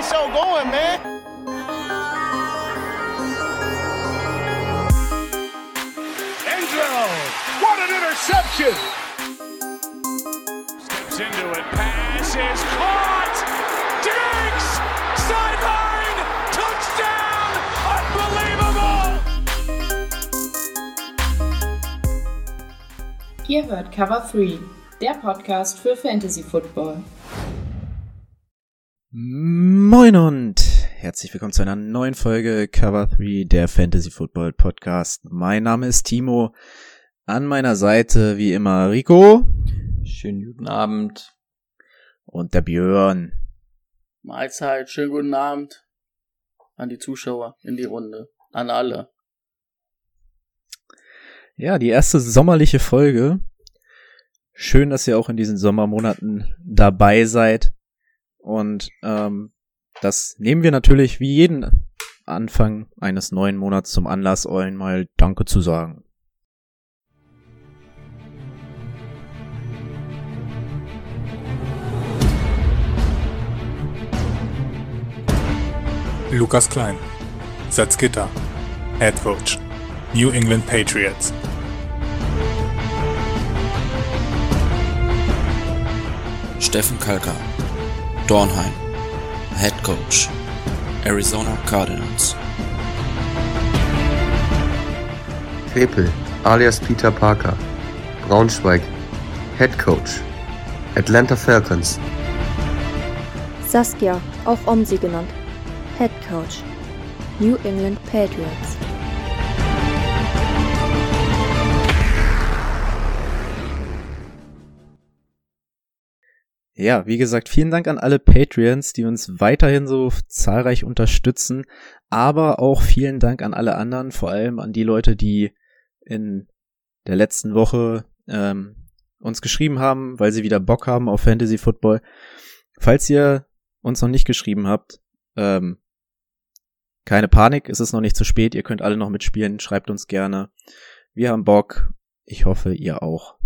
the show going, man. Angelo, what an interception! Steps into it, pass is caught! Diggs! Sideline! Touchdown! Unbelievable! Ihr hört Cover 3, der Podcast für Fantasy Football. Moin und herzlich willkommen zu einer neuen Folge Cover 3 der Fantasy Football Podcast. Mein Name ist Timo. An meiner Seite wie immer Rico. Schönen guten Abend. Und der Björn. Mahlzeit, schönen guten Abend an die Zuschauer in die Runde, an alle. Ja, die erste sommerliche Folge. Schön, dass ihr auch in diesen Sommermonaten dabei seid. Und ähm, das nehmen wir natürlich wie jeden Anfang eines neuen Monats zum Anlass, euch mal Danke zu sagen. Lukas Klein, Salzgitter, Head Coach, New England Patriots. Steffen Kalka, Dornheim, Head Coach, Arizona Cardinals. Krepel, alias Peter Parker, Braunschweig, Head Coach, Atlanta Falcons. Saskia, auch Omsi genannt, Head Coach, New England Patriots. Ja, wie gesagt, vielen Dank an alle Patreons, die uns weiterhin so zahlreich unterstützen, aber auch vielen Dank an alle anderen, vor allem an die Leute, die in der letzten Woche ähm, uns geschrieben haben, weil sie wieder Bock haben auf Fantasy Football. Falls ihr uns noch nicht geschrieben habt, ähm, keine Panik, es ist noch nicht zu spät, ihr könnt alle noch mitspielen, schreibt uns gerne. Wir haben Bock, ich hoffe, ihr auch.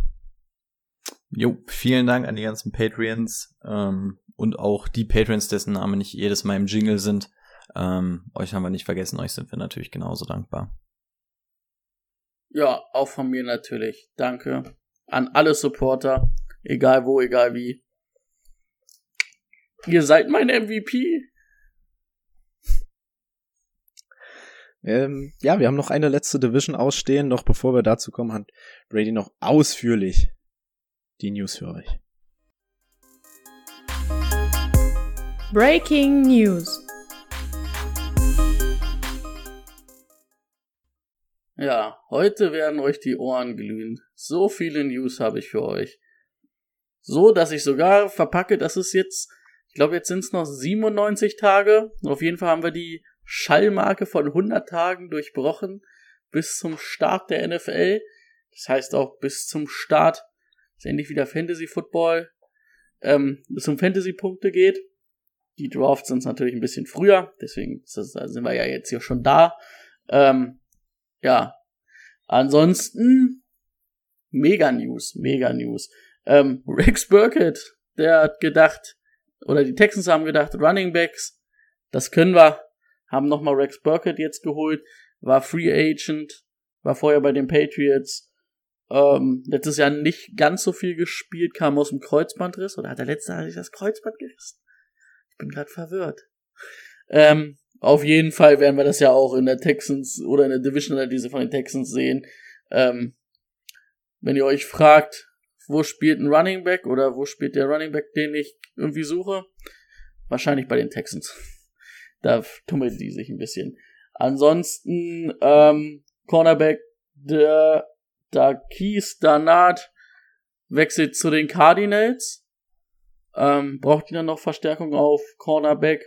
Jo, vielen Dank an die ganzen Patreons ähm, und auch die Patreons, dessen Namen nicht jedes Mal im Jingle sind. Ähm, euch haben wir nicht vergessen, euch sind wir natürlich genauso dankbar. Ja, auch von mir natürlich. Danke an alle Supporter, egal wo, egal wie. Ihr seid mein MVP. Ähm, ja, wir haben noch eine letzte Division ausstehen. Noch bevor wir dazu kommen, hat Brady noch ausführlich die News für euch. Breaking News. Ja, heute werden euch die Ohren glühen. So viele News habe ich für euch. So, dass ich sogar verpacke, dass es jetzt, ich glaube, jetzt sind es noch 97 Tage. Auf jeden Fall haben wir die Schallmarke von 100 Tagen durchbrochen bis zum Start der NFL. Das heißt auch bis zum Start, dass endlich wieder Fantasy Football ähm, es um Fantasy-Punkte geht. Die Drafts sind natürlich ein bisschen früher, deswegen sind wir ja jetzt hier schon da. Ähm, ja, ansonsten mega News, mega News. Ähm, Rex Burkett, der hat gedacht, oder die Texans haben gedacht, Running Backs, das können wir, haben nochmal Rex Burkett jetzt geholt, war Free Agent, war vorher bei den Patriots, ähm, letztes Jahr nicht ganz so viel gespielt, kam aus dem Kreuzbandriss, oder hat er letztes Jahr sich das Kreuzband gerissen? Ich bin gerade verwirrt. Ähm, auf jeden Fall werden wir das ja auch in der Texans oder in der Division oder diese von den Texans sehen. Ähm, wenn ihr euch fragt, wo spielt ein Running Back oder wo spielt der Running Back, den ich irgendwie suche, wahrscheinlich bei den Texans. Da tummeln die sich ein bisschen. Ansonsten ähm, Cornerback der Dakis Danat wechselt zu den Cardinals. Ähm, braucht ihr dann noch Verstärkung auf Cornerback?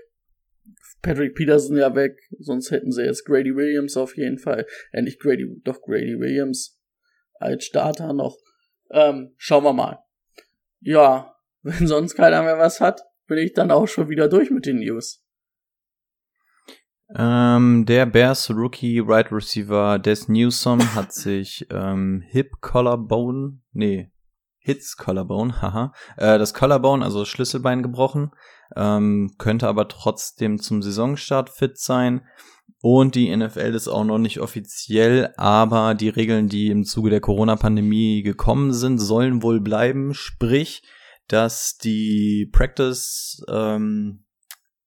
Patrick Peterson ja weg, sonst hätten sie jetzt Grady Williams auf jeden Fall. Äh, nicht Grady, doch Grady Williams als Starter noch. Ähm, schauen wir mal. Ja, wenn sonst keiner mehr was hat, bin ich dann auch schon wieder durch mit den News. Ähm, der Bears Rookie Right Receiver Des Newsom hat sich ähm, Hip Collarbone, nee, Hits Collarbone, haha. Äh, das Collarbone, also das Schlüsselbein gebrochen, ähm, könnte aber trotzdem zum Saisonstart fit sein. Und die NFL ist auch noch nicht offiziell, aber die Regeln, die im Zuge der Corona-Pandemie gekommen sind, sollen wohl bleiben. Sprich, dass die Practice, ähm,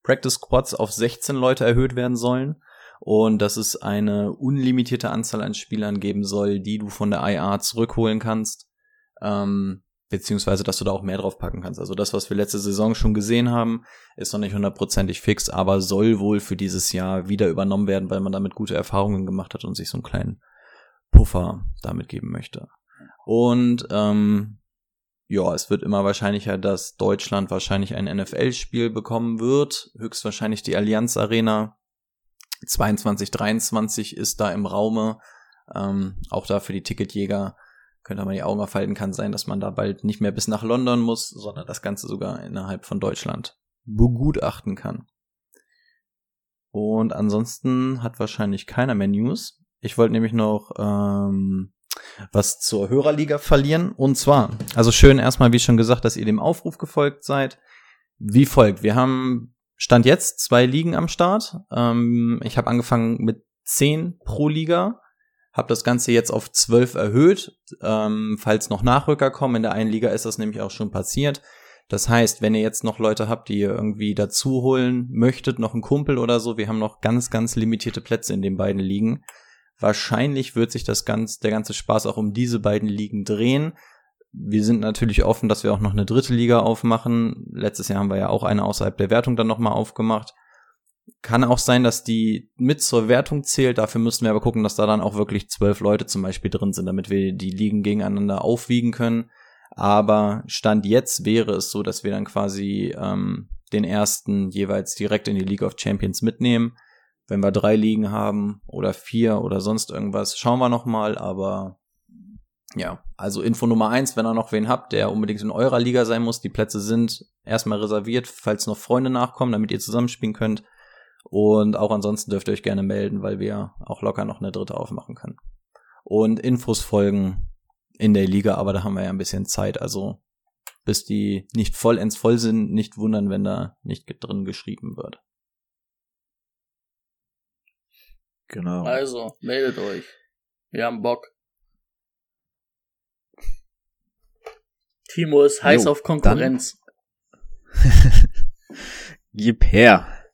Practice Squads auf 16 Leute erhöht werden sollen und dass es eine unlimitierte Anzahl an Spielern geben soll, die du von der IA zurückholen kannst. Ähm, beziehungsweise dass du da auch mehr drauf packen kannst. Also das, was wir letzte Saison schon gesehen haben, ist noch nicht hundertprozentig fix, aber soll wohl für dieses Jahr wieder übernommen werden, weil man damit gute Erfahrungen gemacht hat und sich so einen kleinen Puffer damit geben möchte. Und ähm, ja, es wird immer wahrscheinlicher, dass Deutschland wahrscheinlich ein NFL-Spiel bekommen wird. Höchstwahrscheinlich die Allianz Arena 22, 23 ist da im Raume. Ähm, auch da für die Ticketjäger könnte man die Augen aufhalten, kann sein, dass man da bald nicht mehr bis nach London muss, sondern das Ganze sogar innerhalb von Deutschland begutachten kann. Und ansonsten hat wahrscheinlich keiner mehr News. Ich wollte nämlich noch ähm, was zur Hörerliga verlieren. Und zwar, also schön erstmal, wie schon gesagt, dass ihr dem Aufruf gefolgt seid. Wie folgt. Wir haben Stand jetzt zwei Ligen am Start. Ähm, ich habe angefangen mit zehn pro Liga habe das Ganze jetzt auf 12 erhöht, ähm, falls noch Nachrücker kommen. In der einen Liga ist das nämlich auch schon passiert. Das heißt, wenn ihr jetzt noch Leute habt, die ihr irgendwie dazu holen möchtet, noch einen Kumpel oder so, wir haben noch ganz, ganz limitierte Plätze in den beiden Ligen. Wahrscheinlich wird sich das ganz, der ganze Spaß auch um diese beiden Ligen drehen. Wir sind natürlich offen, dass wir auch noch eine dritte Liga aufmachen. Letztes Jahr haben wir ja auch eine außerhalb der Wertung dann nochmal aufgemacht. Kann auch sein, dass die mit zur Wertung zählt. Dafür müssten wir aber gucken, dass da dann auch wirklich zwölf Leute zum Beispiel drin sind, damit wir die Ligen gegeneinander aufwiegen können. Aber Stand jetzt wäre es so, dass wir dann quasi ähm, den ersten jeweils direkt in die League of Champions mitnehmen. Wenn wir drei Ligen haben oder vier oder sonst irgendwas, schauen wir nochmal. Aber ja, also Info Nummer eins, wenn ihr noch wen habt, der unbedingt in eurer Liga sein muss. Die Plätze sind erstmal reserviert, falls noch Freunde nachkommen, damit ihr zusammenspielen könnt. Und auch ansonsten dürft ihr euch gerne melden, weil wir auch locker noch eine dritte aufmachen können. Und Infos folgen in der Liga, aber da haben wir ja ein bisschen Zeit. Also bis die nicht vollends voll sind, nicht wundern, wenn da nicht drin geschrieben wird. Genau. Also, meldet euch. Wir haben Bock. Timo ist heiß jo, auf Konkurrenz. Gib her.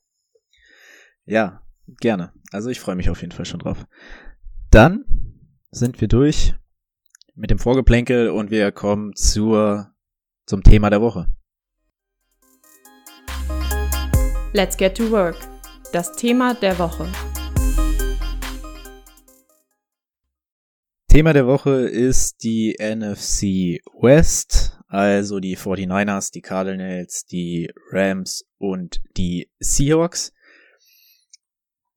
Ja, gerne. Also ich freue mich auf jeden Fall schon drauf. Dann sind wir durch mit dem Vorgeplänkel und wir kommen zur, zum Thema der Woche. Let's get to work. Das Thema der Woche. Thema der Woche ist die NFC West, also die 49ers, die Cardinals, die Rams und die Seahawks.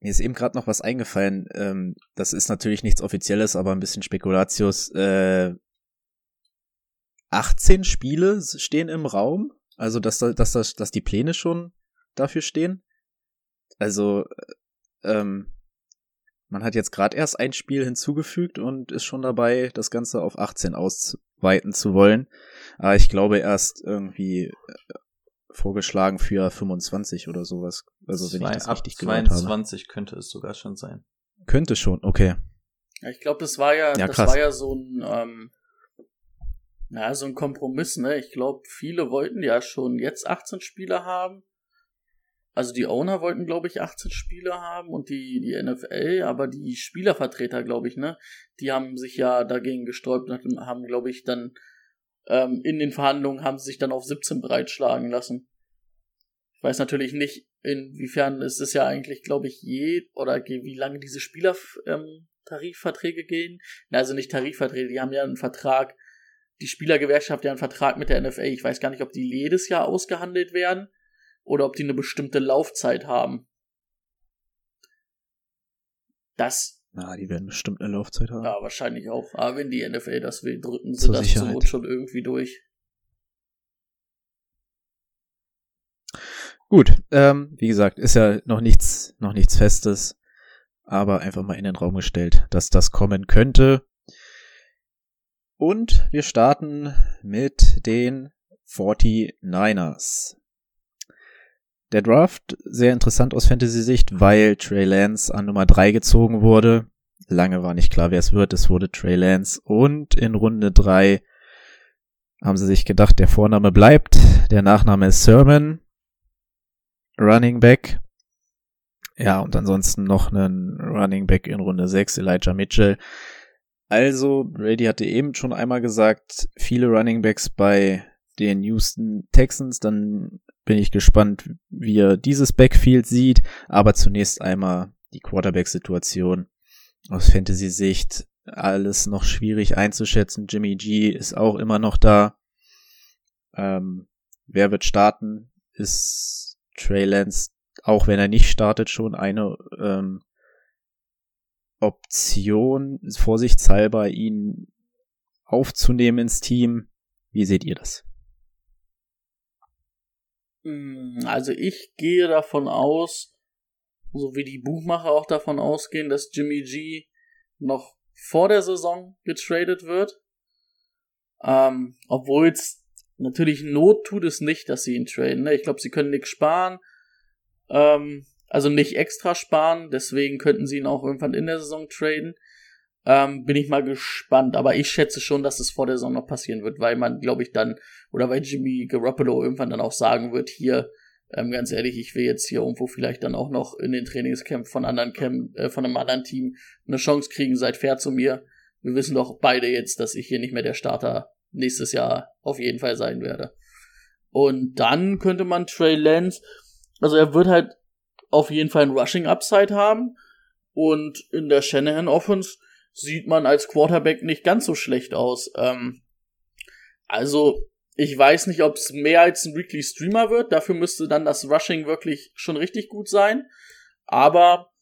Mir ist eben gerade noch was eingefallen. Ähm, das ist natürlich nichts Offizielles, aber ein bisschen Spekulatius. Äh, 18 Spiele stehen im Raum. Also, dass, dass, dass, dass die Pläne schon dafür stehen. Also, äh, ähm, man hat jetzt gerade erst ein Spiel hinzugefügt und ist schon dabei, das Ganze auf 18 ausweiten zu wollen. Aber ich glaube erst irgendwie äh, vorgeschlagen für 25 oder sowas. Also wenn Zwei, ich das richtig gehört 22 habe. könnte es sogar schon sein. Könnte schon, okay. Ich glaube, das war ja, ja das war ja so ein, ähm, na, so ein Kompromiss, ne? Ich glaube, viele wollten ja schon jetzt 18 Spieler haben. Also die Owner wollten, glaube ich, 18 Spieler haben und die, die NFL, aber die Spielervertreter, glaube ich, ne, die haben sich ja dagegen gesträubt und haben, glaube ich, dann ähm, in den Verhandlungen haben sie sich dann auf 17 breitschlagen lassen. Ich weiß natürlich nicht, inwiefern ist es ja eigentlich, glaube ich, je oder wie lange diese Spielertarifverträge ähm, gehen. Also nicht Tarifverträge, die haben ja einen Vertrag, die Spielergewerkschaft ja einen Vertrag mit der NFL. Ich weiß gar nicht, ob die jedes Jahr ausgehandelt werden oder ob die eine bestimmte Laufzeit haben. Das na, die werden bestimmt eine Laufzeit haben. Ja, wahrscheinlich auch. Aber wenn die NFL das will, drücken sie Zur das Sicherheit. zur Not schon irgendwie durch. Gut, ähm, wie gesagt, ist ja noch nichts, noch nichts Festes, aber einfach mal in den Raum gestellt, dass das kommen könnte. Und wir starten mit den 49ers. Der Draft sehr interessant aus Fantasy-Sicht, weil Trey Lance an Nummer 3 gezogen wurde. Lange war nicht klar, wer es wird. Es wurde Trey Lance. Und in Runde 3 haben sie sich gedacht, der Vorname bleibt. Der Nachname ist Sermon. Running Back. Ja, und ansonsten noch einen Running Back in Runde 6, Elijah Mitchell. Also, Brady hatte eben schon einmal gesagt, viele Running Backs bei den Houston Texans. Dann bin ich gespannt, wie er dieses Backfield sieht. Aber zunächst einmal die Quarterback-Situation aus Fantasy-Sicht. Alles noch schwierig einzuschätzen. Jimmy G ist auch immer noch da. Ähm, wer wird starten? Ist Trey Lance, auch wenn er nicht startet, schon eine ähm, Option, vorsichtshalber ihn aufzunehmen ins Team? Wie seht ihr das? Hm, also ich gehe davon aus, so wie die Buchmacher auch davon ausgehen, dass Jimmy G noch vor der Saison getradet wird. Ähm, Obwohl es natürlich Not tut es nicht, dass sie ihn traden. Ne? Ich glaube, sie können nichts sparen. Ähm, also nicht extra sparen. Deswegen könnten sie ihn auch irgendwann in der Saison traden. Ähm, bin ich mal gespannt. Aber ich schätze schon, dass es vor der Saison noch passieren wird, weil man, glaube ich, dann, oder weil Jimmy Garoppolo irgendwann dann auch sagen wird, hier, ähm, ganz ehrlich, ich will jetzt hier irgendwo vielleicht dann auch noch in den Trainingscamp von anderen Camp, äh, von einem anderen Team eine Chance kriegen, seid fair zu mir. Wir wissen doch beide jetzt, dass ich hier nicht mehr der Starter nächstes Jahr auf jeden Fall sein werde. Und dann könnte man Trey Lance, also er wird halt auf jeden Fall ein Rushing Upside haben. Und in der Shanahan Offense sieht man als Quarterback nicht ganz so schlecht aus. Ähm, also, ich weiß nicht, ob es mehr als ein Weekly Streamer wird. Dafür müsste dann das Rushing wirklich schon richtig gut sein. Aber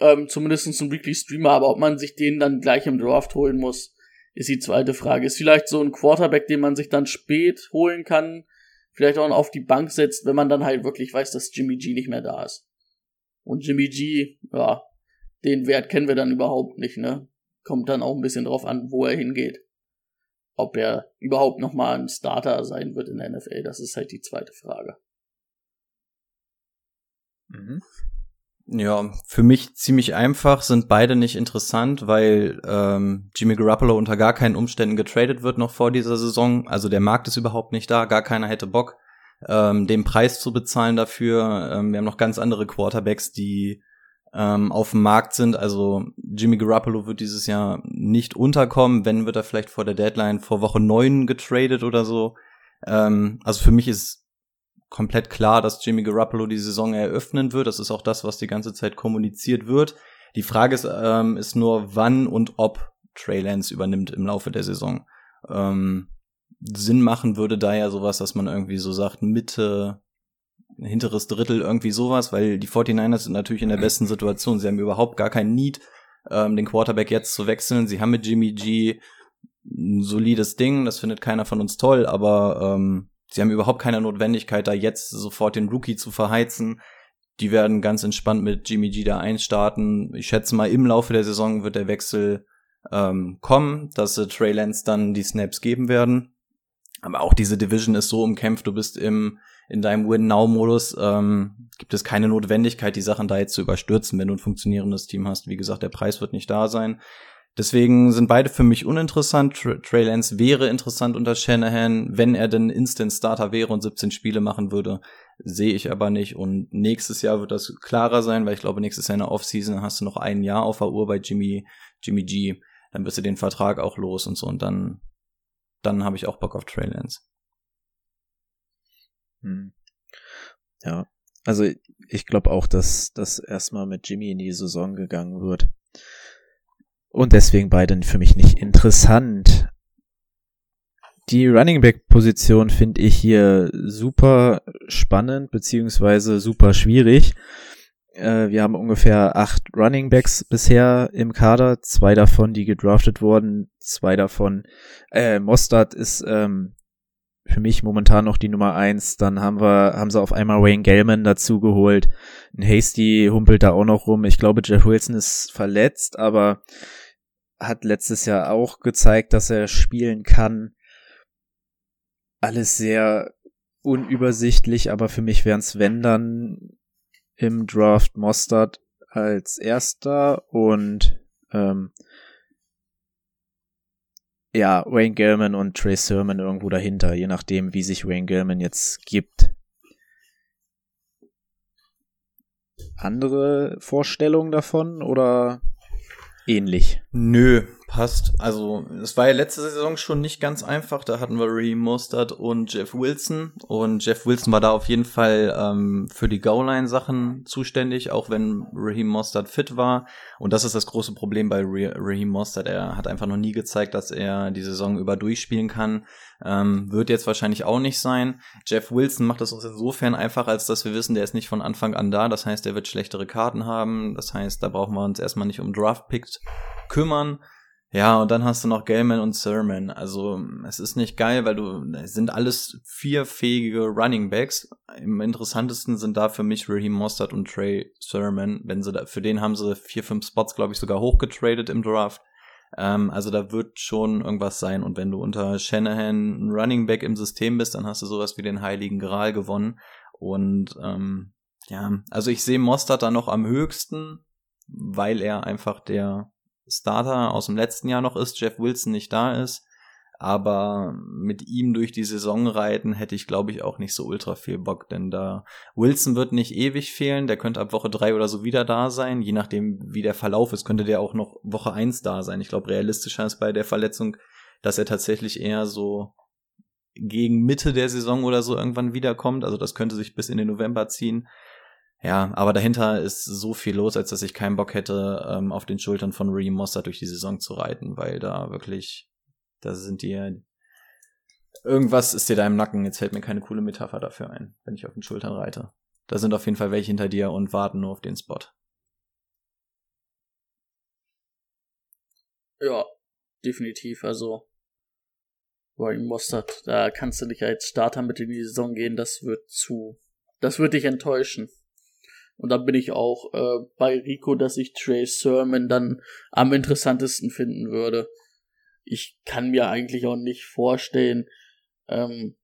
ähm, zumindest ein Weekly Streamer. Aber ob man sich den dann gleich im Draft holen muss, ist die zweite Frage. Ist vielleicht so ein Quarterback, den man sich dann spät holen kann, vielleicht auch auf die Bank setzt, wenn man dann halt wirklich weiß, dass Jimmy G nicht mehr da ist. Und Jimmy G, ja, den Wert kennen wir dann überhaupt nicht, ne? Kommt dann auch ein bisschen drauf an, wo er hingeht. Ob er überhaupt nochmal ein Starter sein wird in der NFL, das ist halt die zweite Frage. Mhm. Ja, für mich ziemlich einfach, sind beide nicht interessant, weil ähm, Jimmy Garoppolo unter gar keinen Umständen getradet wird noch vor dieser Saison. Also der Markt ist überhaupt nicht da, gar keiner hätte Bock, ähm, den Preis zu bezahlen dafür. Ähm, wir haben noch ganz andere Quarterbacks, die ähm, auf dem Markt sind. Also Jimmy Garoppolo wird dieses Jahr nicht unterkommen. Wenn, wird er vielleicht vor der Deadline vor Woche neun getradet oder so. Ähm, also für mich ist komplett klar, dass Jimmy Garoppolo die Saison eröffnen wird. Das ist auch das, was die ganze Zeit kommuniziert wird. Die Frage ist, ähm, ist nur, wann und ob Trey Lance übernimmt im Laufe der Saison. Ähm, Sinn machen würde da ja sowas, dass man irgendwie so sagt, Mitte, hinteres Drittel, irgendwie sowas, weil die 49ers sind natürlich in der besten Situation. Sie haben überhaupt gar keinen Need, ähm, den Quarterback jetzt zu wechseln. Sie haben mit Jimmy G ein solides Ding, das findet keiner von uns toll, aber ähm, Sie haben überhaupt keine Notwendigkeit, da jetzt sofort den Rookie zu verheizen. Die werden ganz entspannt mit Jimmy G da einstarten. Ich schätze mal, im Laufe der Saison wird der Wechsel ähm, kommen, dass äh, Trey Lance dann die Snaps geben werden. Aber auch diese Division ist so umkämpft, du bist im in deinem Win-Now-Modus ähm, gibt es keine Notwendigkeit, die Sachen da jetzt zu überstürzen, wenn du ein funktionierendes Team hast. Wie gesagt, der Preis wird nicht da sein. Deswegen sind beide für mich uninteressant. Trey Lance wäre interessant unter Shanahan, wenn er denn Instant Starter wäre und 17 Spiele machen würde. Sehe ich aber nicht. Und nächstes Jahr wird das klarer sein, weil ich glaube, nächstes Jahr in der Offseason hast du noch ein Jahr auf der Uhr bei Jimmy, Jimmy G. Dann wirst du den Vertrag auch los und so. Und dann, dann habe ich auch Bock auf Trey Lance. Hm. Ja, also ich glaube auch, dass das erstmal mit Jimmy in die Saison gegangen wird. Und deswegen beide für mich nicht interessant. Die Running Back Position finde ich hier super spannend beziehungsweise super schwierig. Äh, wir haben ungefähr acht Running Backs bisher im Kader, zwei davon, die gedraftet wurden, zwei davon. Äh, Mostard ist ähm, für mich momentan noch die Nummer eins. Dann haben wir, haben sie auf einmal Wayne Gellman dazu geholt. Ein Hasty humpelt da auch noch rum. Ich glaube, Jeff Wilson ist verletzt, aber hat letztes Jahr auch gezeigt, dass er spielen kann. Alles sehr unübersichtlich, aber für mich wären es, wenn dann im Draft Mostard als erster und ähm, ja, Wayne Gellman und Trey Sermon irgendwo dahinter, je nachdem, wie sich Wayne Gellman jetzt gibt. Andere Vorstellungen davon oder ähnlich? Nö, passt. Also, es war ja letzte Saison schon nicht ganz einfach. Da hatten wir Raheem Mostert und Jeff Wilson. Und Jeff Wilson war da auf jeden Fall ähm, für die Goal-Line-Sachen zuständig, auch wenn Raheem Mostert fit war. Und das ist das große Problem bei Raheem Mostert. Er hat einfach noch nie gezeigt, dass er die Saison über durchspielen kann. Ähm, wird jetzt wahrscheinlich auch nicht sein. Jeff Wilson macht es uns insofern einfach, als dass wir wissen, der ist nicht von Anfang an da. Das heißt, er wird schlechtere Karten haben. Das heißt, da brauchen wir uns erstmal nicht um Draft-Picks kümmern. Ja, und dann hast du noch Gellman und Sermon. Also es ist nicht geil, weil du sind alles vier fähige Running Backs. Im interessantesten sind da für mich Raheem Mostert und Trey Sermon. Wenn sie da, für den haben sie vier, fünf Spots, glaube ich, sogar hochgetradet im Draft. Ähm, also da wird schon irgendwas sein. Und wenn du unter Shanahan Running Back im System bist, dann hast du sowas wie den Heiligen Gral gewonnen. Und ähm, ja, also ich sehe Mostert da noch am höchsten, weil er einfach der Starter aus dem letzten Jahr noch ist, Jeff Wilson nicht da ist. Aber mit ihm durch die Saison reiten hätte ich, glaube ich, auch nicht so ultra viel Bock, denn da Wilson wird nicht ewig fehlen, der könnte ab Woche drei oder so wieder da sein, je nachdem, wie der Verlauf ist, könnte der auch noch Woche eins da sein. Ich glaube, realistischer ist bei der Verletzung, dass er tatsächlich eher so gegen Mitte der Saison oder so irgendwann wiederkommt. Also das könnte sich bis in den November ziehen. Ja, aber dahinter ist so viel los, als dass ich keinen Bock hätte, ähm, auf den Schultern von Reem Mossad durch die Saison zu reiten, weil da wirklich, da sind die, irgendwas ist dir da im Nacken. Jetzt fällt mir keine coole Metapher dafür ein, wenn ich auf den Schultern reite. Da sind auf jeden Fall welche hinter dir und warten nur auf den Spot. Ja, definitiv. Also, Ryan Mostert, da kannst du nicht als Starter mit in die Saison gehen, das wird zu, das wird dich enttäuschen. Und da bin ich auch äh, bei Rico, dass ich Trey Sermon dann am interessantesten finden würde. Ich kann mir eigentlich auch nicht vorstellen, ähm,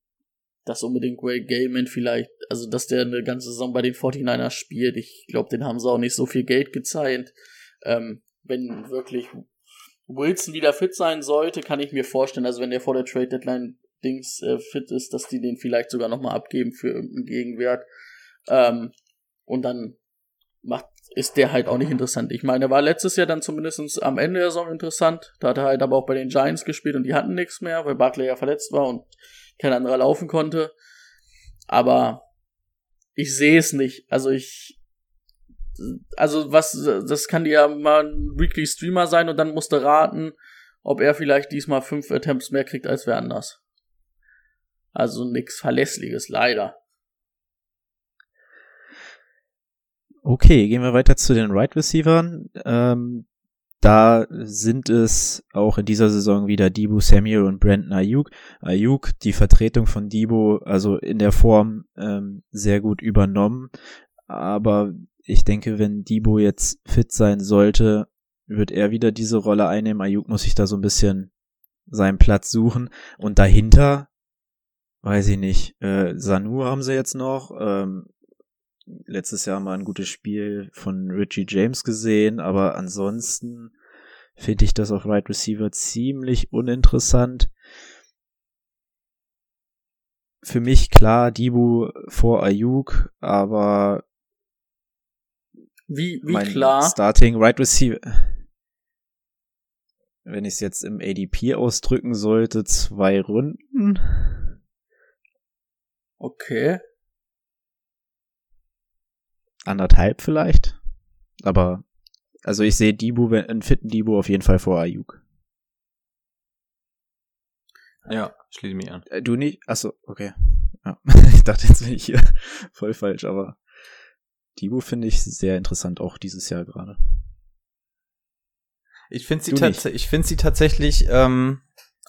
dass unbedingt Ray Gaiman vielleicht, also dass der eine ganze Saison bei den 49ers spielt. Ich glaube, den haben sie auch nicht so viel Geld gezeigt. Ähm, wenn wirklich Wilson wieder fit sein sollte, kann ich mir vorstellen, also wenn der vor der Trade Deadline Dings äh, fit ist, dass die den vielleicht sogar nochmal abgeben für irgendeinen Gegenwert. Ähm, und dann macht, ist der halt auch nicht interessant. Ich meine, er war letztes Jahr dann zumindest am Ende der Saison interessant. Da hat er halt aber auch bei den Giants gespielt und die hatten nichts mehr, weil Barkley ja verletzt war und kein anderer laufen konnte. Aber ich sehe es nicht. Also ich, also was, das kann ja mal ein Weekly Streamer sein und dann musste raten, ob er vielleicht diesmal fünf Attempts mehr kriegt als wer anders. Also nix Verlässliches, leider. Okay, gehen wir weiter zu den Right Receivern. Ähm, da sind es auch in dieser Saison wieder Debo Samuel und Brandon Ayuk. Ayuk, die Vertretung von Debo, also in der Form ähm, sehr gut übernommen. Aber ich denke, wenn Debo jetzt fit sein sollte, wird er wieder diese Rolle einnehmen. Ayuk muss sich da so ein bisschen seinen Platz suchen. Und dahinter, weiß ich nicht, äh, Sanu haben sie jetzt noch. Ähm, letztes Jahr mal ein gutes Spiel von Richie James gesehen, aber ansonsten finde ich das auf Right Receiver ziemlich uninteressant. Für mich klar Dibu vor Ayuk, aber wie, wie klar? Starting Right Receiver. Wenn ich es jetzt im ADP ausdrücken sollte, zwei Runden. Okay anderthalb vielleicht. Aber also ich sehe Dibu, einen fitten Dibu auf jeden Fall vor Ayuk. Ja, schließe mich an. Äh, du nicht? Achso, okay. Ja. ich dachte jetzt bin ich hier voll falsch, aber Dibu finde ich sehr interessant auch dieses Jahr gerade. Ich finde sie, ich find sie tatsächlich ähm,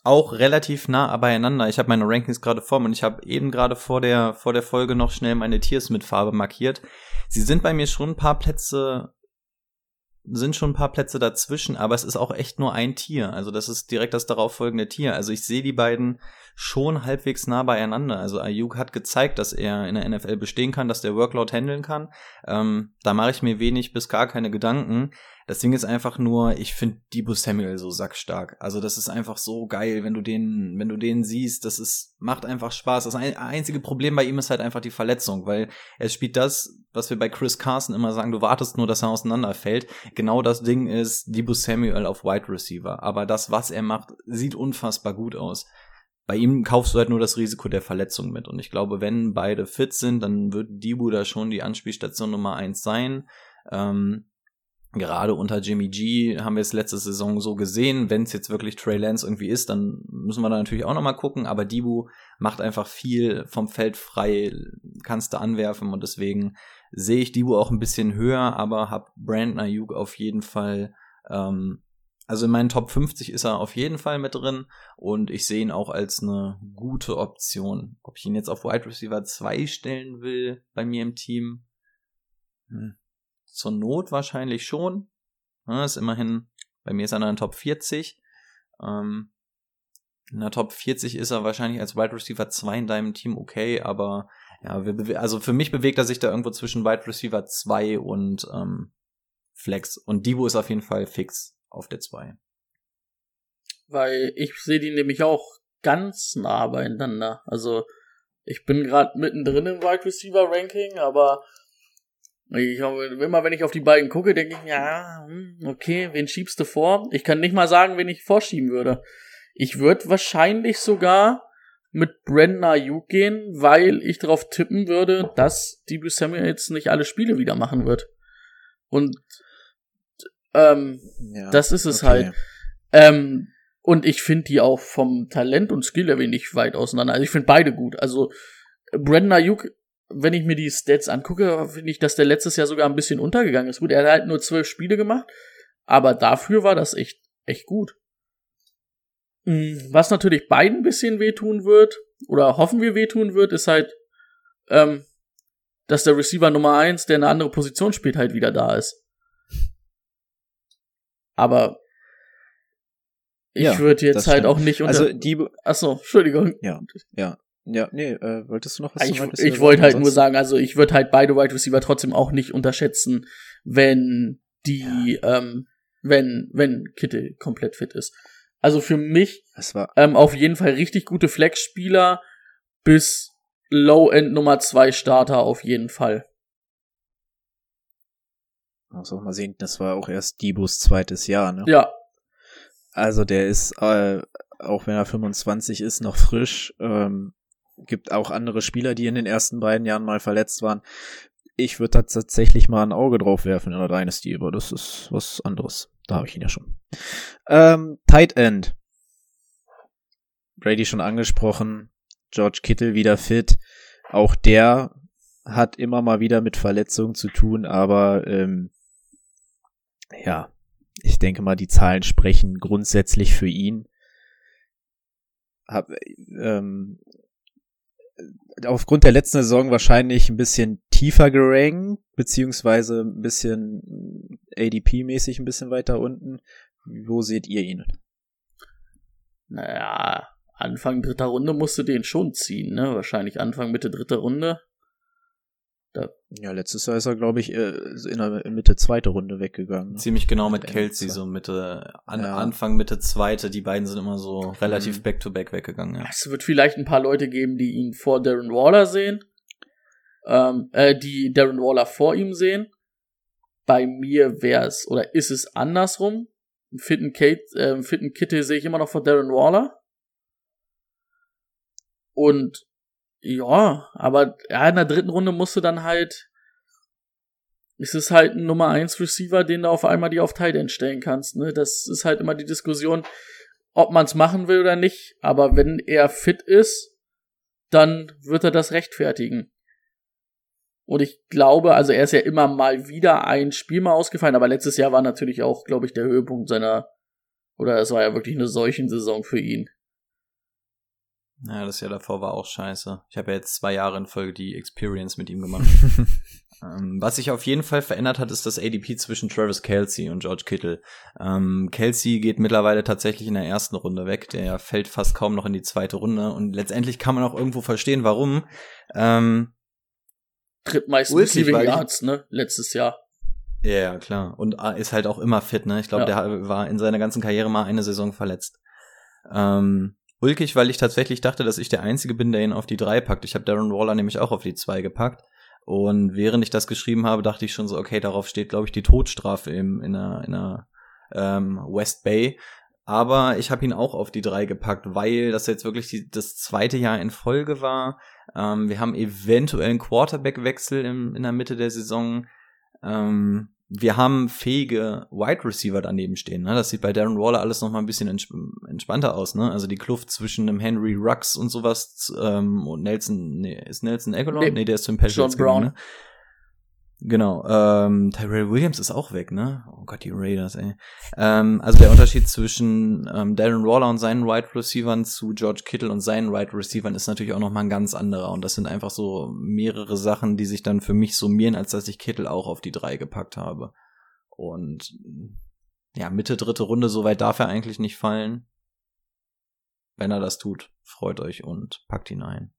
auch relativ nah beieinander. Ich habe meine Rankings gerade vor mir und ich habe eben gerade vor der, vor der Folge noch schnell meine Tiers mit Farbe markiert. Sie sind bei mir schon ein paar Plätze sind schon ein paar Plätze dazwischen, aber es ist auch echt nur ein Tier. Also das ist direkt das darauf folgende Tier. Also ich sehe die beiden schon halbwegs nah beieinander. Also Ayuk hat gezeigt, dass er in der NFL bestehen kann, dass der Workload handeln kann. Ähm, da mache ich mir wenig bis gar keine Gedanken. Das Ding ist einfach nur, ich finde Debo Samuel so sackstark. Also das ist einfach so geil, wenn du den, wenn du den siehst, das ist, macht einfach Spaß. Das einzige Problem bei ihm ist halt einfach die Verletzung, weil er spielt das, was wir bei Chris Carson immer sagen, du wartest nur, dass er auseinanderfällt. Genau das Ding ist Debo Samuel auf Wide Receiver. Aber das, was er macht, sieht unfassbar gut aus. Bei ihm kaufst du halt nur das Risiko der Verletzung mit. Und ich glaube, wenn beide fit sind, dann wird Debo da schon die Anspielstation Nummer eins sein. Ähm, gerade unter Jimmy G haben wir es letzte Saison so gesehen. Wenn es jetzt wirklich Trey Lance irgendwie ist, dann müssen wir da natürlich auch nochmal gucken. Aber Dibu macht einfach viel vom Feld frei, kannst du anwerfen und deswegen sehe ich Dibu auch ein bisschen höher, aber hab Brandon Ayuk auf jeden Fall, ähm, also in meinen Top 50 ist er auf jeden Fall mit drin und ich sehe ihn auch als eine gute Option. Ob ich ihn jetzt auf Wide Receiver 2 stellen will bei mir im Team, hm zur Not wahrscheinlich schon. Ja, ist immerhin, bei mir ist er in der Top 40. Ähm, in der Top 40 ist er wahrscheinlich als Wide Receiver 2 in deinem Team okay, aber ja, also für mich bewegt er sich da irgendwo zwischen Wide Receiver 2 und ähm, Flex. Und Divo ist auf jeden Fall fix auf der 2. Weil ich sehe die nämlich auch ganz nah beieinander. Also ich bin gerade mittendrin im Wide Receiver Ranking, aber ich habe, immer wenn ich auf die beiden gucke, denke ich, ja, hm, okay, wen schiebst du vor? Ich kann nicht mal sagen, wen ich vorschieben würde. Ich würde wahrscheinlich sogar mit Brandon Ayuk gehen, weil ich darauf tippen würde, dass Debo Samuel jetzt nicht alle Spiele wieder machen wird. Und ähm, ja, das ist es okay. halt. Ähm, und ich finde die auch vom Talent und Skill-Level nicht weit auseinander. Also ich finde beide gut. Also Brandon Ayuk wenn ich mir die Stats angucke, finde ich, dass der letztes Jahr sogar ein bisschen untergegangen ist. Gut, er hat halt nur zwölf Spiele gemacht, aber dafür war das echt, echt gut. Hm, was natürlich beiden ein bisschen wehtun wird, oder hoffen wir wehtun wird, ist halt, ähm, dass der Receiver Nummer eins, der eine andere Position spielt, halt wieder da ist. Aber ich ja, würde jetzt halt auch nicht unter. Also die. Achso, Entschuldigung. Ja, ja. Ja, nee, äh, wolltest du noch was Ich, ich wollte halt nur sagen, also ich würde halt beide Wide Receiver trotzdem auch nicht unterschätzen, wenn die, ja. ähm, wenn, wenn Kittel komplett fit ist. Also für mich ähm, auf jeden Fall richtig gute Flex-Spieler bis Low-End Nummer 2 Starter auf jeden Fall. Also mal sehen, das war auch erst Dibus zweites Jahr, ne? Ja. Also der ist, äh, auch wenn er 25 ist, noch frisch. Ähm, gibt auch andere Spieler, die in den ersten beiden Jahren mal verletzt waren. Ich würde da tatsächlich mal ein Auge drauf werfen in der Dynasty, aber das ist was anderes. Da habe ich ihn ja schon. Ähm, Tight End. Brady schon angesprochen. George Kittle wieder fit. Auch der hat immer mal wieder mit Verletzungen zu tun, aber ähm, ja, ich denke mal, die Zahlen sprechen grundsätzlich für ihn. Hab, ähm, aufgrund der letzten Saison wahrscheinlich ein bisschen tiefer gerankt, beziehungsweise ein bisschen ADP-mäßig ein bisschen weiter unten. Wo seht ihr ihn? Naja, Anfang dritter Runde musst du den schon ziehen, ne? Wahrscheinlich Anfang, Mitte dritter Runde. Da. Ja, letztes Jahr ist er, glaube ich, äh, in der Mitte zweite Runde weggegangen. Ne? Ziemlich genau mit Kelsey, so Mitte, an, ja. Anfang, Mitte zweite. Die beiden sind immer so relativ back-to-back -back weggegangen. Ja. Es wird vielleicht ein paar Leute geben, die ihn vor Darren Waller sehen. Ähm, äh, die Darren Waller vor ihm sehen. Bei mir wäre es, oder ist es andersrum? Fitten Kate, äh, fitten Kitty sehe ich immer noch vor Darren Waller. Und ja, aber ja, in der dritten Runde musst du dann halt. Es ist halt ein Nummer 1 Receiver, den du auf einmal die auf Tight End stellen kannst. Ne? Das ist halt immer die Diskussion, ob man es machen will oder nicht. Aber wenn er fit ist, dann wird er das rechtfertigen. Und ich glaube, also er ist ja immer mal wieder ein Spiel mal ausgefallen, aber letztes Jahr war natürlich auch, glaube ich, der Höhepunkt seiner, oder es war ja wirklich eine solchen Saison für ihn. Ja, das Jahr davor war auch scheiße. Ich habe ja jetzt zwei Jahre in Folge die Experience mit ihm gemacht. ähm, was sich auf jeden Fall verändert hat, ist das ADP zwischen Travis Kelsey und George Kittle. Ähm, Kelsey geht mittlerweile tatsächlich in der ersten Runde weg. Der fällt fast kaum noch in die zweite Runde. Und letztendlich kann man auch irgendwo verstehen, warum. Ähm, Drittmeisten Receiving Yards, ne? Letztes Jahr. Ja, yeah, klar. Und ist halt auch immer fit, ne? Ich glaube, ja. der war in seiner ganzen Karriere mal eine Saison verletzt. Ähm, ulkig, weil ich tatsächlich dachte, dass ich der Einzige bin, der ihn auf die drei packt. Ich habe Darren Waller nämlich auch auf die zwei gepackt. Und während ich das geschrieben habe, dachte ich schon so, okay, darauf steht, glaube ich, die Todstrafe im, in einer, in einer ähm, West Bay. Aber ich habe ihn auch auf die drei gepackt, weil das jetzt wirklich die, das zweite Jahr in Folge war. Ähm, wir haben eventuell einen Quarterback-Wechsel in der Mitte der Saison. Ähm, wir haben fähige Wide Receiver daneben stehen. Ne? Das sieht bei Darren Waller alles noch mal ein bisschen entsp entspannter aus. Ne? Also die Kluft zwischen einem Henry Rux und sowas ähm, und Nelson, nee, ist Nelson Aguilar? Nee, nee der ist zum Patriots John Brown. Ne? Genau, ähm, Tyrell Williams ist auch weg, ne? Oh Gott, die Raiders, ey. Ähm, also der Unterschied zwischen ähm, Darren Waller und seinen Wide Receivern zu George Kittle und seinen Wide Receivern ist natürlich auch nochmal ein ganz anderer. Und das sind einfach so mehrere Sachen, die sich dann für mich summieren, als dass ich Kittle auch auf die drei gepackt habe. Und ja, Mitte dritte Runde, so weit darf er eigentlich nicht fallen. Wenn er das tut, freut euch und packt ihn ein.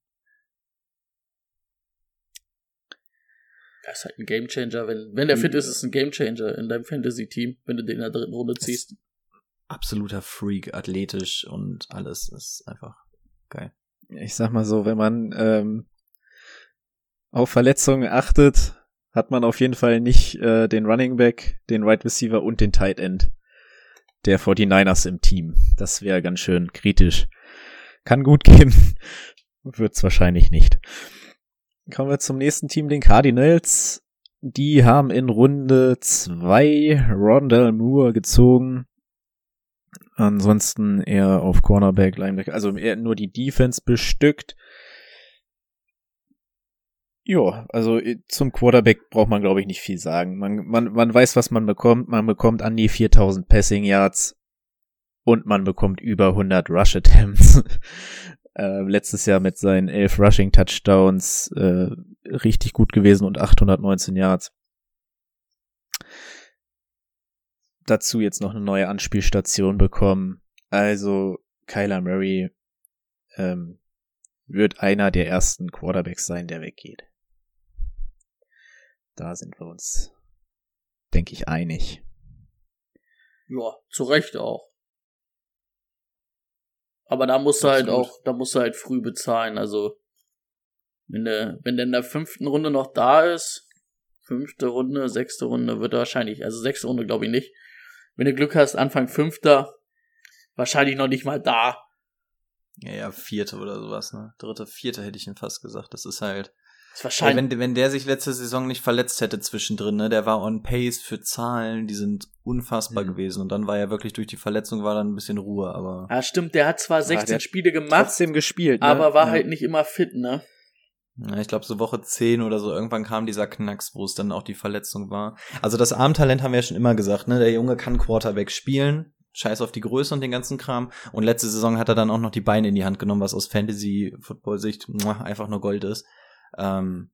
Das ist halt ein Gamechanger. Wenn, wenn der fit ist, ist es ein Gamechanger in deinem Fantasy-Team, wenn du den in der dritten Runde ziehst. Absoluter Freak, athletisch und alles ist einfach geil. Ich sag mal so, wenn man ähm, auf Verletzungen achtet, hat man auf jeden Fall nicht äh, den Running Back, den Right Receiver und den Tight End der 49ers im Team. Das wäre ganz schön kritisch. Kann gut gehen, wird's wahrscheinlich nicht. Kommen wir zum nächsten Team, den Cardinals. Die haben in Runde zwei Rondell Moore gezogen. Ansonsten eher auf Cornerback, Linebacker, also eher nur die Defense bestückt. Ja, also äh, zum Quarterback braucht man, glaube ich, nicht viel sagen. Man, man, man weiß, was man bekommt. Man bekommt an die 4000 Passing Yards und man bekommt über 100 Rush Attempts. äh, letztes Jahr mit seinen elf Rushing Touchdowns äh, richtig gut gewesen und 819 Yards. Dazu jetzt noch eine neue Anspielstation bekommen. Also Kyler Murray ähm, wird einer der ersten Quarterbacks sein, der weggeht. Da sind wir uns, denke ich, einig. Ja, zu Recht auch. Aber da musst du halt auch, da musst du halt früh bezahlen. Also, wenn der, wenn der in der fünften Runde noch da ist, fünfte Runde, sechste Runde wird er wahrscheinlich, also sechste Runde glaube ich nicht. Wenn du Glück hast, Anfang fünfter, wahrscheinlich noch nicht mal da. Ja, ja, vierte oder sowas, ne? Dritte, vierte hätte ich ihm fast gesagt. Das ist halt, ist wahrscheinlich. Wenn, wenn der sich letzte Saison nicht verletzt hätte zwischendrin, ne, der war on pace für Zahlen, die sind unfassbar mhm. gewesen. Und dann war ja wirklich durch die Verletzung war dann ein bisschen Ruhe, aber. Ja, stimmt, der hat zwar 16 Spiele gemacht. Trotzdem gespielt, ne? Aber war ja. halt nicht immer fit, ne? Ja, ich glaube, so Woche 10 oder so, irgendwann kam dieser Knacks, wo es dann auch die Verletzung war. Also das Armtalent haben wir ja schon immer gesagt, ne? Der Junge kann Quarterback spielen. Scheiß auf die Größe und den ganzen Kram. Und letzte Saison hat er dann auch noch die Beine in die Hand genommen, was aus Fantasy-Football-Sicht einfach nur Gold ist. Ähm,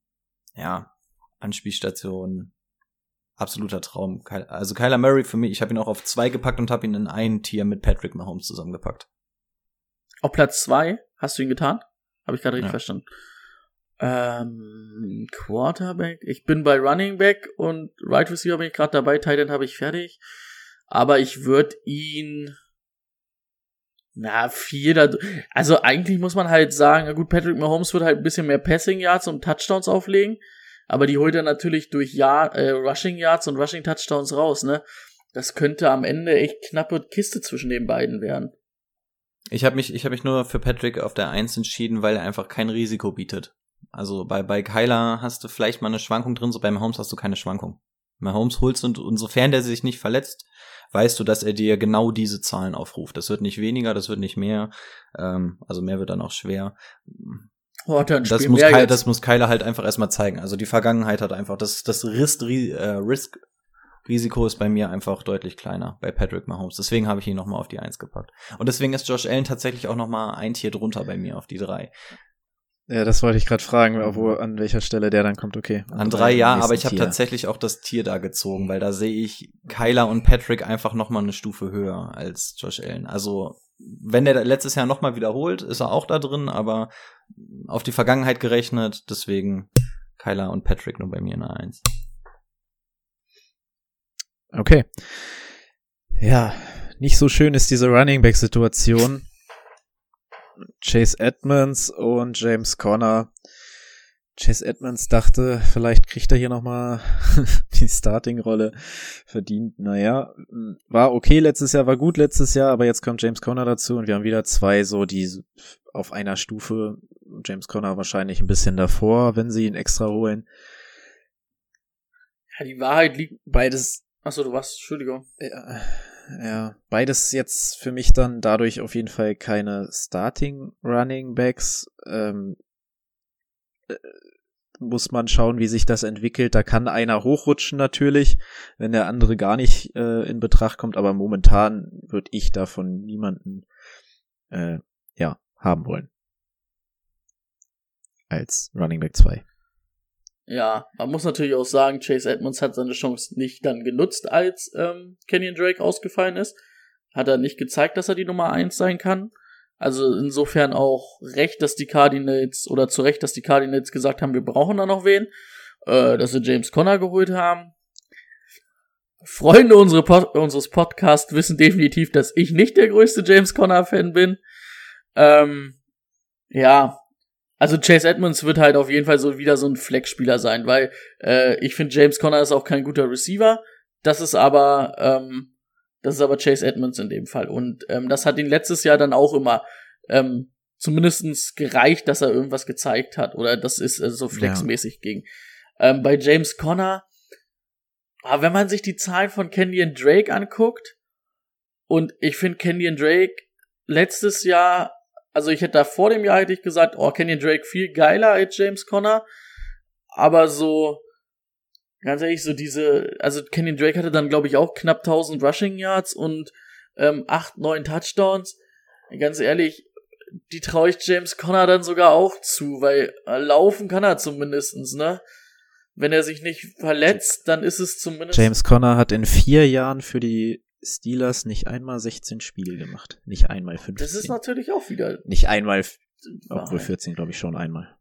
ja, Anspielstation, absoluter Traum. Also Kyler Murray für mich, ich habe ihn auch auf zwei gepackt und habe ihn in ein Tier mit Patrick Mahomes zusammengepackt. Auf Platz zwei hast du ihn getan? Habe ich gerade richtig ja. verstanden. Ähm, Quarterback. Ich bin bei Running Back und Right Receiver bin ich gerade dabei. Tight habe ich fertig. Aber ich würde ihn na, vier da, also eigentlich muss man halt sagen, na gut, Patrick Mahomes wird halt ein bisschen mehr Passing Yards und Touchdowns auflegen, aber die holt er natürlich durch Jahr, äh, Rushing Yards und Rushing Touchdowns raus, ne? Das könnte am Ende echt knappe Kiste zwischen den beiden werden. Ich habe mich, ich habe mich nur für Patrick auf der Eins entschieden, weil er einfach kein Risiko bietet. Also bei, bei Kyler hast du vielleicht mal eine Schwankung drin, so bei Mahomes hast du keine Schwankung. Mahomes holst und, und sofern der sich nicht verletzt, weißt du, dass er dir genau diese Zahlen aufruft. Das wird nicht weniger, das wird nicht mehr. Ähm, also mehr wird dann auch schwer. Oh, das, muss Kyle, das muss Kyler halt einfach erstmal zeigen. Also die Vergangenheit hat einfach das, das Risk, äh, Risk Risiko ist bei mir einfach deutlich kleiner bei Patrick Mahomes. Deswegen habe ich ihn nochmal auf die Eins gepackt. Und deswegen ist Josh Allen tatsächlich auch nochmal ein Tier drunter bei mir auf die drei. Ja, das wollte ich gerade fragen, wo, an welcher Stelle der dann kommt, okay. An drei, ja, aber ich habe tatsächlich auch das Tier da gezogen, weil da sehe ich Kyler und Patrick einfach nochmal eine Stufe höher als Josh Allen. Also, wenn der letztes Jahr nochmal wiederholt, ist er auch da drin, aber auf die Vergangenheit gerechnet, deswegen Kyler und Patrick nur bei mir eine Eins. Okay. Ja, nicht so schön ist diese Running Back Situation. Chase Edmonds und James Conner. Chase Edmonds dachte, vielleicht kriegt er hier nochmal die Starting-Rolle verdient. Naja, war okay letztes Jahr, war gut letztes Jahr, aber jetzt kommt James Conner dazu und wir haben wieder zwei so, die auf einer Stufe, James Conner wahrscheinlich ein bisschen davor, wenn sie ihn extra holen. Ja, die Wahrheit liegt beides Achso, du warst, Entschuldigung. Ja, ja, beides jetzt für mich dann dadurch auf jeden Fall keine Starting Running Backs. Ähm, äh, muss man schauen, wie sich das entwickelt. Da kann einer hochrutschen natürlich, wenn der andere gar nicht äh, in Betracht kommt, aber momentan würde ich davon niemanden äh, ja, haben wollen. Als Running Back 2. Ja, man muss natürlich auch sagen, Chase Edmonds hat seine Chance nicht dann genutzt, als ähm, Kenyon Drake ausgefallen ist. Hat er nicht gezeigt, dass er die Nummer eins sein kann. Also insofern auch recht, dass die Cardinals, oder zu Recht, dass die Cardinals gesagt haben, wir brauchen da noch wen, äh, dass sie James Conner geholt haben. Freunde unsere Pod unseres Podcasts wissen definitiv, dass ich nicht der größte James Conner-Fan bin. Ähm, ja, also Chase Edmonds wird halt auf jeden Fall so wieder so ein Flex-Spieler sein, weil äh, ich finde James Conner ist auch kein guter Receiver. Das ist aber ähm, das ist aber Chase Edmonds in dem Fall und ähm, das hat ihn letztes Jahr dann auch immer ähm, zumindestens gereicht, dass er irgendwas gezeigt hat oder das ist äh, so flexmäßig ja. ging. Ähm, bei James Conner, aber wenn man sich die Zahlen von Kenyon Drake anguckt und ich finde Kenyon Drake letztes Jahr also ich hätte da vor dem Jahr hätte ich gesagt, oh, Kenyon Drake viel geiler als James Conner. Aber so, ganz ehrlich, so diese, also Kenyon Drake hatte dann, glaube ich, auch knapp 1000 Rushing Yards und ähm, 8, 9 Touchdowns. Ganz ehrlich, die traue ich James Conner dann sogar auch zu, weil äh, laufen kann er zumindestens, ne? Wenn er sich nicht verletzt, dann ist es zumindest. James Conner hat in vier Jahren für die Steelers nicht einmal 16 Spiele gemacht. Nicht einmal 15. Das ist natürlich auch wieder. Nicht einmal, obwohl 14 glaube ich schon einmal.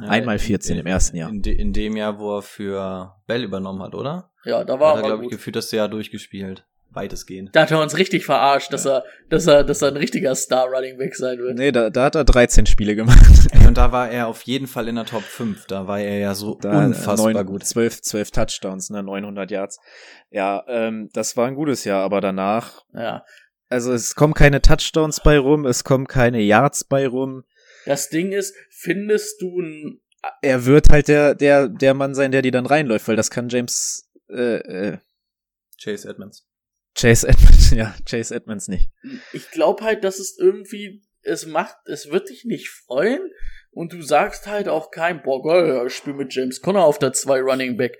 Ja, einmal 14 in, im ersten Jahr. In, in, dem Jahr, wo er für Bell übernommen hat, oder? Ja, da war er, glaube ich, gefühlt das Jahr durchgespielt weitestgehend. Da hat er uns richtig verarscht, dass ja. er, dass er, dass er ein richtiger Star Running Back sein wird. Nee, da, da hat er 13 Spiele gemacht. und da war er auf jeden Fall in der Top 5. Da war er ja so da unfassbar 9, gut. 12, 12 Touchdowns, ne, 900 Yards. Ja, ähm, das war ein gutes Jahr, aber danach. Ja. Also es kommen keine Touchdowns bei rum, es kommen keine Yards bei rum. Das Ding ist, findest du ein er wird halt der, der, der Mann sein, der die dann reinläuft, weil das kann James, äh, äh, Chase Edmonds. Chase Edmonds, ja, Chase Edmonds nicht. Ich glaube halt, dass es irgendwie, es macht, es wird dich nicht freuen und du sagst halt auch kein, boah, geil, ich spiele mit James Conner auf der 2 Running Back.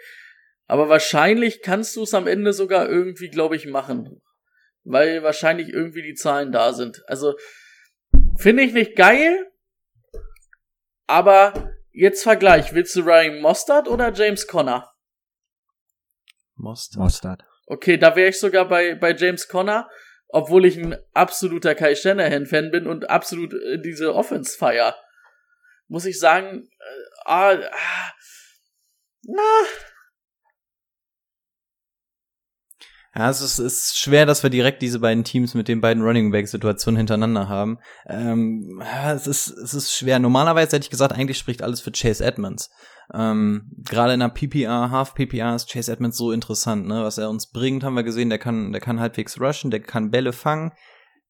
Aber wahrscheinlich kannst du es am Ende sogar irgendwie, glaube ich, machen. Weil wahrscheinlich irgendwie die Zahlen da sind. Also, finde ich nicht geil, aber jetzt Vergleich. Willst du Ryan Mostard oder James Conner? Mostard. Mostard. Okay, da wäre ich sogar bei, bei James Conner, obwohl ich ein absoluter Kai Shanahan-Fan bin und absolut äh, diese Offense feier. Muss ich sagen, äh, ah, ah, na, Ja, es ist, ist schwer, dass wir direkt diese beiden Teams mit den beiden Running Back Situationen hintereinander haben. Ähm, es ist, es ist schwer. Normalerweise hätte ich gesagt, eigentlich spricht alles für Chase Edmonds. Ähm, Gerade in der PPR, Half PPR ist Chase Edmonds so interessant, ne? Was er uns bringt, haben wir gesehen. Der kann, der kann halbwegs rushen, der kann Bälle fangen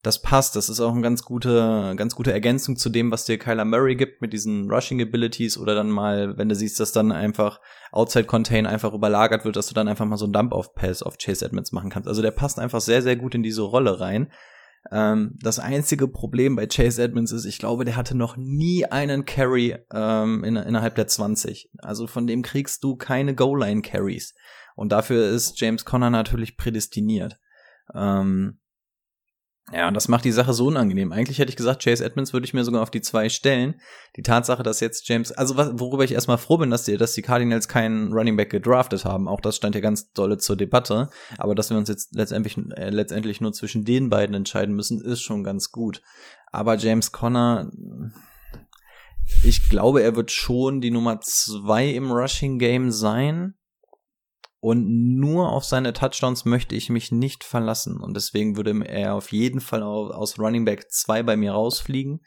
das passt. Das ist auch eine ganz gute, ganz gute Ergänzung zu dem, was dir Kyler Murray gibt mit diesen Rushing Abilities oder dann mal, wenn du siehst, dass dann einfach Outside Contain einfach überlagert wird, dass du dann einfach mal so einen Dump-Off-Pass auf Chase Edmonds machen kannst. Also der passt einfach sehr, sehr gut in diese Rolle rein. Ähm, das einzige Problem bei Chase Edmonds ist, ich glaube, der hatte noch nie einen Carry ähm, in, innerhalb der 20. Also von dem kriegst du keine Goal-Line-Carries. Und dafür ist James Conner natürlich prädestiniert. Ähm, ja, und das macht die Sache so unangenehm. Eigentlich hätte ich gesagt, Chase Edmonds würde ich mir sogar auf die zwei stellen. Die Tatsache, dass jetzt James, also was, worüber ich erstmal froh bin, dass die, dass die Cardinals keinen Running Back gedraftet haben. Auch das stand ja ganz dolle zur Debatte. Aber dass wir uns jetzt letztendlich, äh, letztendlich nur zwischen den beiden entscheiden müssen, ist schon ganz gut. Aber James Conner, ich glaube, er wird schon die Nummer zwei im Rushing Game sein. Und nur auf seine Touchdowns möchte ich mich nicht verlassen. Und deswegen würde er auf jeden Fall aus Running Back 2 bei mir rausfliegen.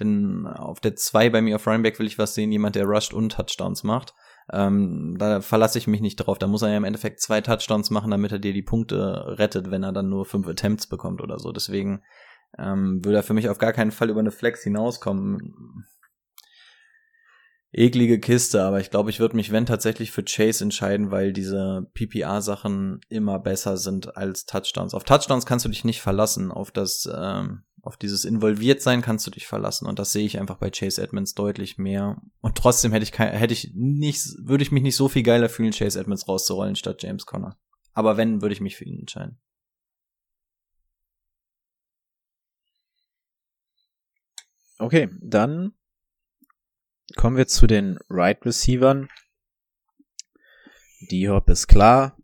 Denn auf der 2 bei mir auf Running Back will ich was sehen, jemand, der rusht und Touchdowns macht. Ähm, da verlasse ich mich nicht drauf. Da muss er ja im Endeffekt zwei Touchdowns machen, damit er dir die Punkte rettet, wenn er dann nur fünf Attempts bekommt oder so. Deswegen ähm, würde er für mich auf gar keinen Fall über eine Flex hinauskommen eklige Kiste, aber ich glaube, ich würde mich, wenn tatsächlich für Chase entscheiden, weil diese PPA-Sachen immer besser sind als Touchdowns. Auf Touchdowns kannst du dich nicht verlassen, auf das, ähm, auf dieses Involviertsein kannst du dich verlassen und das sehe ich einfach bei Chase Edmonds deutlich mehr. Und trotzdem hätte ich kein, hätte ich nicht, würde ich mich nicht so viel geiler fühlen, Chase Edmonds rauszurollen statt James Conner. Aber wenn, würde ich mich für ihn entscheiden. Okay, dann Kommen wir zu den Right Receivern. Die Hop ist klar.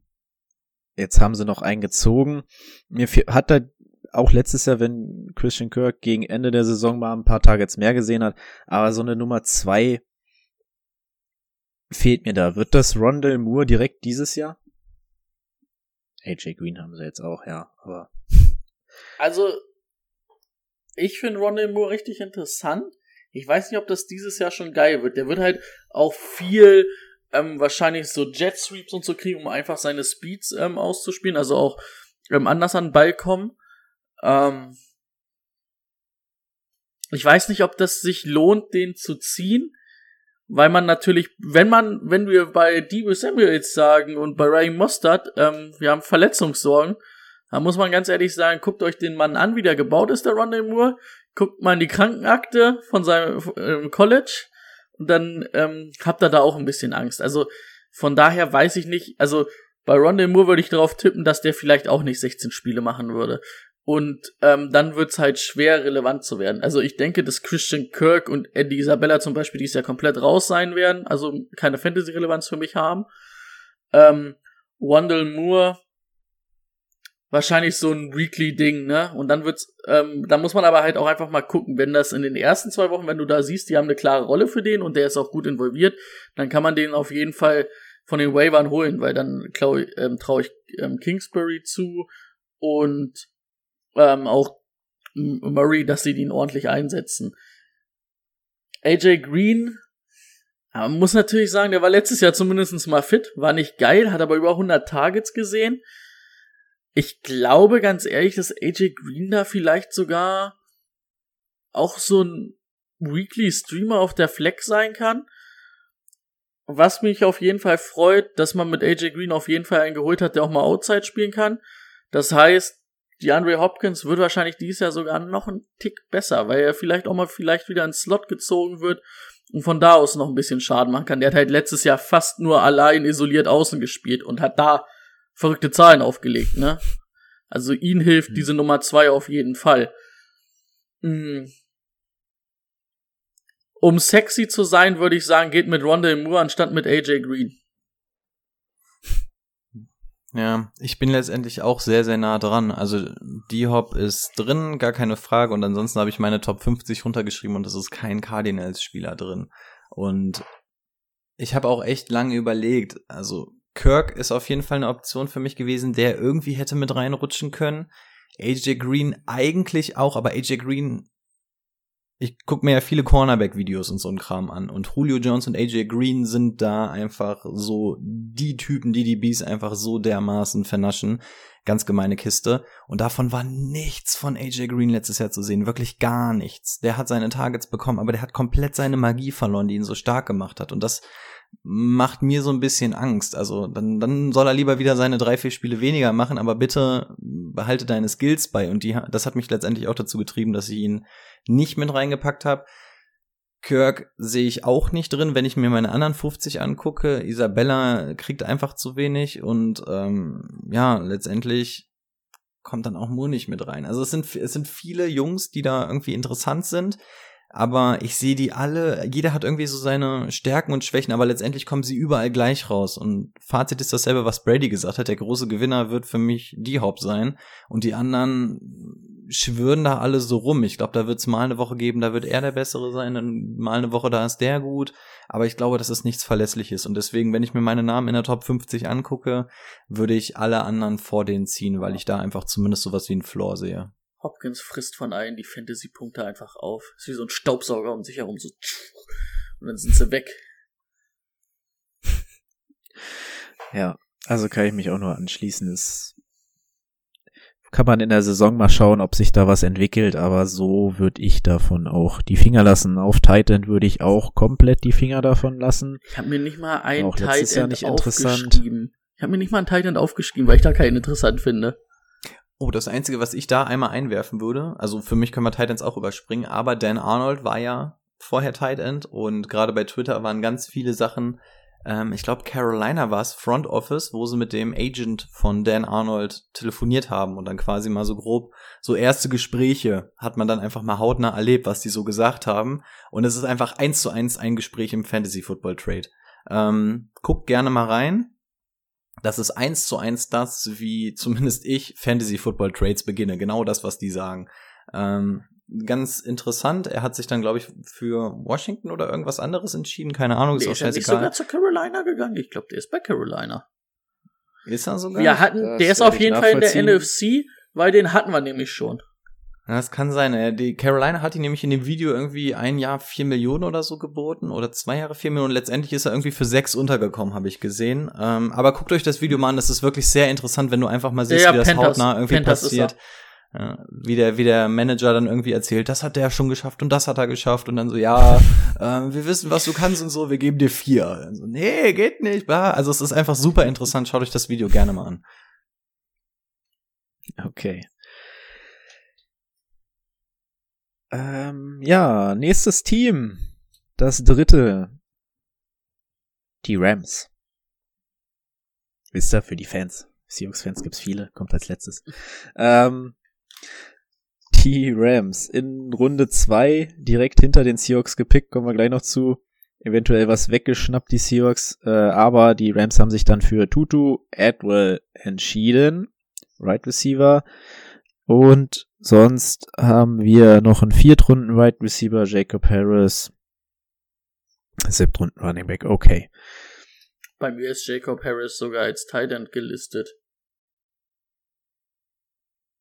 Jetzt haben sie noch einen gezogen. Mir hat da auch letztes Jahr, wenn Christian Kirk gegen Ende der Saison mal ein paar Targets mehr gesehen hat, aber so eine Nummer zwei fehlt mir da. Wird das Rondell Moore direkt dieses Jahr? AJ Green haben sie jetzt auch, ja, aber. Also, ich finde Rondell Moore richtig interessant. Ich weiß nicht, ob das dieses Jahr schon geil wird. Der wird halt auch viel ähm, wahrscheinlich so Jet Sweeps und so kriegen, um einfach seine Speeds ähm, auszuspielen, also auch ähm, anders an den Ball kommen. Ähm, ich weiß nicht, ob das sich lohnt, den zu ziehen, weil man natürlich, wenn man, wenn wir bei Debo Samuel jetzt sagen und bei Ryan Mostert, ähm, wir haben Verletzungssorgen, dann muss man ganz ehrlich sagen, guckt euch den Mann an, wie der gebaut ist, der Rondell Moore guckt mal in die Krankenakte von seinem äh, College und dann ähm, habt ihr da auch ein bisschen Angst. Also von daher weiß ich nicht, also bei Rondell Moore würde ich darauf tippen, dass der vielleicht auch nicht 16 Spiele machen würde. Und ähm, dann wird's halt schwer, relevant zu werden. Also ich denke, dass Christian Kirk und Eddie Isabella zum Beispiel dies Jahr komplett raus sein werden, also keine Fantasy-Relevanz für mich haben. Ähm, Wandel Moore wahrscheinlich so ein Weekly-Ding, ne? Und dann wird's, ähm, da muss man aber halt auch einfach mal gucken, wenn das in den ersten zwei Wochen, wenn du da siehst, die haben eine klare Rolle für den und der ist auch gut involviert, dann kann man den auf jeden Fall von den Waivern holen, weil dann traue ähm, trau ich ähm, Kingsbury zu und ähm, auch Murray, dass sie den ordentlich einsetzen. AJ Green, man muss natürlich sagen, der war letztes Jahr zumindest mal fit, war nicht geil, hat aber über 100 Targets gesehen. Ich glaube ganz ehrlich, dass AJ Green da vielleicht sogar auch so ein Weekly Streamer auf der Flex sein kann. Was mich auf jeden Fall freut, dass man mit AJ Green auf jeden Fall einen geholt hat, der auch mal Outside spielen kann. Das heißt, die Andre Hopkins wird wahrscheinlich dieses Jahr sogar noch einen Tick besser, weil er vielleicht auch mal vielleicht wieder ins Slot gezogen wird und von da aus noch ein bisschen Schaden machen kann. Der hat halt letztes Jahr fast nur allein isoliert außen gespielt und hat da verrückte Zahlen aufgelegt, ne? Also ihn hilft mhm. diese Nummer zwei auf jeden Fall. Mhm. Um sexy zu sein, würde ich sagen, geht mit Rondell Moore anstatt mit AJ Green. Ja, ich bin letztendlich auch sehr, sehr nah dran. Also D-Hop ist drin, gar keine Frage. Und ansonsten habe ich meine Top 50 runtergeschrieben und es ist kein Cardinals-Spieler drin. Und ich habe auch echt lange überlegt, also Kirk ist auf jeden Fall eine Option für mich gewesen, der irgendwie hätte mit reinrutschen können. AJ Green eigentlich auch, aber AJ Green, ich gucke mir ja viele Cornerback-Videos und so ein Kram an. Und Julio Jones und AJ Green sind da einfach so die Typen, die die Bees einfach so dermaßen vernaschen. Ganz gemeine Kiste. Und davon war nichts von AJ Green letztes Jahr zu sehen. Wirklich gar nichts. Der hat seine Targets bekommen, aber der hat komplett seine Magie verloren, die ihn so stark gemacht hat. Und das macht mir so ein bisschen Angst. Also dann, dann soll er lieber wieder seine drei, vier Spiele weniger machen, aber bitte behalte deine Skills bei. Und die, das hat mich letztendlich auch dazu getrieben, dass ich ihn nicht mit reingepackt habe. Kirk sehe ich auch nicht drin, wenn ich mir meine anderen 50 angucke. Isabella kriegt einfach zu wenig und ähm, ja, letztendlich kommt dann auch Moore nicht mit rein. Also es sind, es sind viele Jungs, die da irgendwie interessant sind, aber ich sehe die alle, jeder hat irgendwie so seine Stärken und Schwächen, aber letztendlich kommen sie überall gleich raus. Und Fazit ist dasselbe, was Brady gesagt hat. Der große Gewinner wird für mich die Haupt sein und die anderen schwören da alle so rum. Ich glaube, da wird es mal eine Woche geben, da wird er der Bessere sein, dann mal eine Woche, da ist der gut. Aber ich glaube, dass es nichts Verlässliches. Und deswegen, wenn ich mir meine Namen in der Top 50 angucke, würde ich alle anderen vor denen ziehen, weil ich da einfach zumindest sowas wie einen Floor sehe. Hopkins frisst von allen die Fantasy-Punkte einfach auf. Ist wie so ein Staubsauger um sich herum, so. Und dann sind sie weg. Ja, also kann ich mich auch nur anschließen. Es kann man in der Saison mal schauen, ob sich da was entwickelt, aber so würde ich davon auch die Finger lassen. Auf Titan würde ich auch komplett die Finger davon lassen. Ich habe mir nicht mal ein Auch Jahr Titan nicht aufgeschrieben. Ich habe mir nicht mal ein Titan aufgeschrieben, weil ich da keinen interessant finde. Oh, das Einzige, was ich da einmal einwerfen würde, also für mich können wir Titans auch überspringen, aber Dan Arnold war ja vorher Tight End und gerade bei Twitter waren ganz viele Sachen, ähm, ich glaube Carolina war es, Front Office, wo sie mit dem Agent von Dan Arnold telefoniert haben und dann quasi mal so grob so erste Gespräche hat man dann einfach mal hautnah erlebt, was die so gesagt haben und es ist einfach eins zu eins ein Gespräch im Fantasy Football Trade. Ähm, guckt gerne mal rein. Das ist eins zu eins das, wie zumindest ich Fantasy Football Trades beginne. Genau das, was die sagen. Ähm, ganz interessant. Er hat sich dann, glaube ich, für Washington oder irgendwas anderes entschieden. Keine Ahnung, ist Der auch ist ja nicht scheißegal. sogar zu Carolina gegangen. Ich glaube, der ist bei Carolina. Ist er sogar? Wir hatten, Das der ist auf jeden Fall in der. NFC, weil den hatten wir nämlich schon. Ja, das kann sein. Äh, Die Carolina hat ihn nämlich in dem Video irgendwie ein Jahr vier Millionen oder so geboten oder zwei Jahre vier Millionen. Letztendlich ist er irgendwie für sechs untergekommen, habe ich gesehen. Ähm, aber guckt euch das Video mal an. Das ist wirklich sehr interessant, wenn du einfach mal siehst, Ja, wie das Panthers. hautnah irgendwie ist passiert. Ja, wie der, wie der Manager dann irgendwie erzählt, das hat der schon geschafft und das hat er geschafft und dann so, ja, ähm, wir wissen, was du kannst und so, wir geben dir vier. Also, nee, geht nicht, bla. Also es ist einfach super interessant. Schaut euch das Video gerne mal an. Okay. Ähm, ja, nächstes Team. Das dritte. Die Rams. Wisst ihr, für die Fans. Seahawks-Fans gibt's viele, kommt als letztes. Ähm, die Rams in Runde zwei direkt hinter den Seahawks gepickt, kommen wir gleich noch zu. Eventuell was weggeschnappt, die Seahawks, äh, aber die Rams haben sich dann für Tutu Atwell entschieden. Right Receiver. Und sonst haben wir noch einen Viertrunden Right Receiver, Jacob Harris. Siebtrunden Running Back, okay. Bei mir ist Jacob Harris sogar als Tight End gelistet.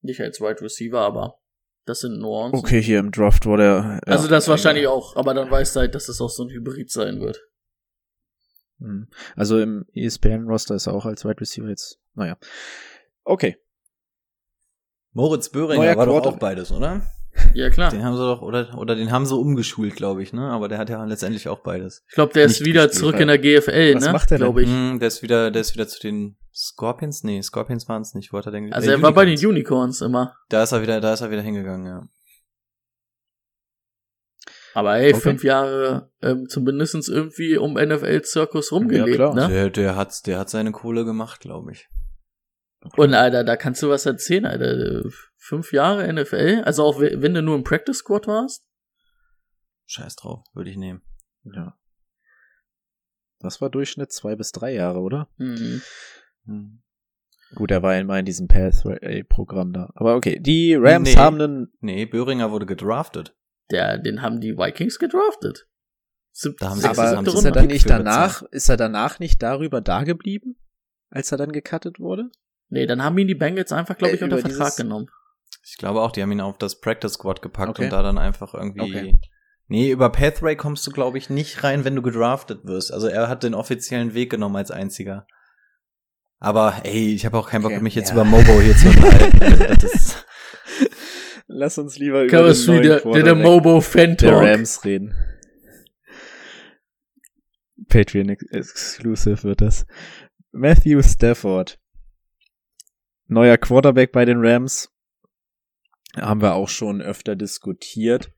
Nicht als Wide Receiver, aber das sind Nuancen. Okay, hier im Draft wurde er. Also ja, das wahrscheinlich auch, aber dann weißt du halt, dass es auch so ein Hybrid sein wird. Hm. Also im ESPN-Roster ist er auch als Wide Receiver jetzt. Naja. Okay. Moritz Böhringer Neuer war doch auch beides, oder? Ja, klar. Den haben sie doch, oder, oder den haben sie umgeschult, glaube ich, ne? Aber der hat ja letztendlich auch beides. Ich glaube, der ist wieder gespielt, zurück ja. in der GFL, Was ne? macht er denn? Glaube ich. Hm, der ist wieder, der ist wieder zu den Scorpions? Nee, Scorpions waren es nicht. Wo hat er denn Also äh, er war bei den Unicorns. Immer. Da ist er wieder, da ist er wieder hingegangen, ja. Aber ey, Okay. fünf Jahre ähm, zumindest irgendwie um NFL-Zirkus rumgelebt, klar. ne? Der, der hat, der hat seine Kohle gemacht, glaube ich. Und Alter, da kannst du was erzählen, Alter. Fünf Jahre NFL, also auch we- wenn du nur im Practice Squad warst. Scheiß drauf, würde ich nehmen. Ja. Das war Durchschnitt zwei bis drei Jahre, oder? Mhm. Hm. Gut, er war immer in diesem Pathway-Programm da. Aber okay, die Rams Nee. haben einen. Nee, Böhringer wurde gedraftet. Der, den haben die Vikings gedraftet. Sieb Da haben sie- haben Aber sie ist er dann nicht danach, ist er danach nicht darüber da geblieben? Als er dann gecuttet wurde? Nee, dann haben ihn die Bengals einfach, glaube ich, Äh, unter über Vertrag dieses- genommen. Ich glaube auch, die haben ihn auf das Practice Squad gepackt Okay. und da dann einfach irgendwie. Okay. Nee, über Pathway kommst du, glaube ich, nicht rein, wenn du gedraftet wirst. Also er hat den offiziellen Weg genommen als einziger. Aber ey, ich habe auch keinen Bock, Okay, mich jetzt ja. über Mobo hier zu unterhalten. Also Lass uns lieber Chemistry, der, der, der Mobo Fan der. Rams reden. Patreon ex- Exclusive wird das. Matthew Stafford. Neuer Quarterback bei den Rams. Haben wir auch schon öfter diskutiert.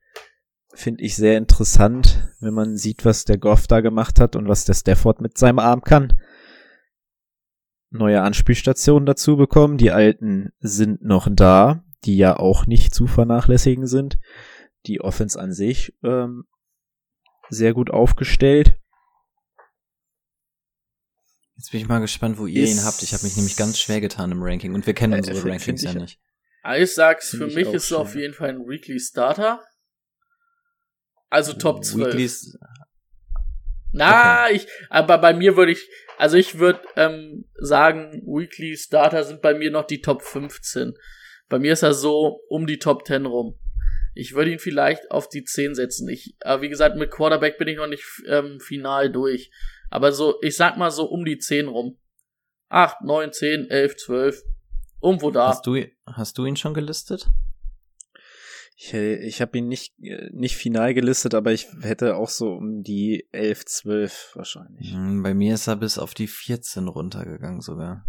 finde ich sehr interessant, wenn man sieht, was der Goff da gemacht hat und was der Stafford mit seinem Arm kann. Neue Anspielstationen dazu bekommen. Die alten sind noch da, die ja auch nicht zu vernachlässigen sind. Die Offense an sich ähm, sehr gut aufgestellt. Jetzt bin ich mal gespannt, wo ihr Ist- ihn habt. Ich habe mich nämlich ganz schwer getan im Ranking und wir kennen Äh, unsere find- Rankings find ja ich- nicht. Ah, Ich sag's, für Find ich mich ist es auf jeden Fall ein Weekly Starter. Also Top 12. Weeklies, Na, ich, aber bei mir würde ich, also ich würde ähm, sagen, Weekly Starter sind bei mir noch die Top 15. Bei mir ist er so um die Top 10 rum. Ich würde ihn vielleicht auf die 10 setzen. Ich, aber wie gesagt, mit Quarterback bin ich noch nicht ähm, final durch. Aber so, ich sag mal so um die 10 rum. 8, 9, 10, 11, 12. Irgendwo da. hast, du, hast du ihn schon gelistet? Ich, äh, ich habe ihn nicht, äh, nicht final gelistet, aber ich hätte auch so um die 11, 12 wahrscheinlich. Hm, Bei mir ist er bis auf die 14 runtergegangen sogar.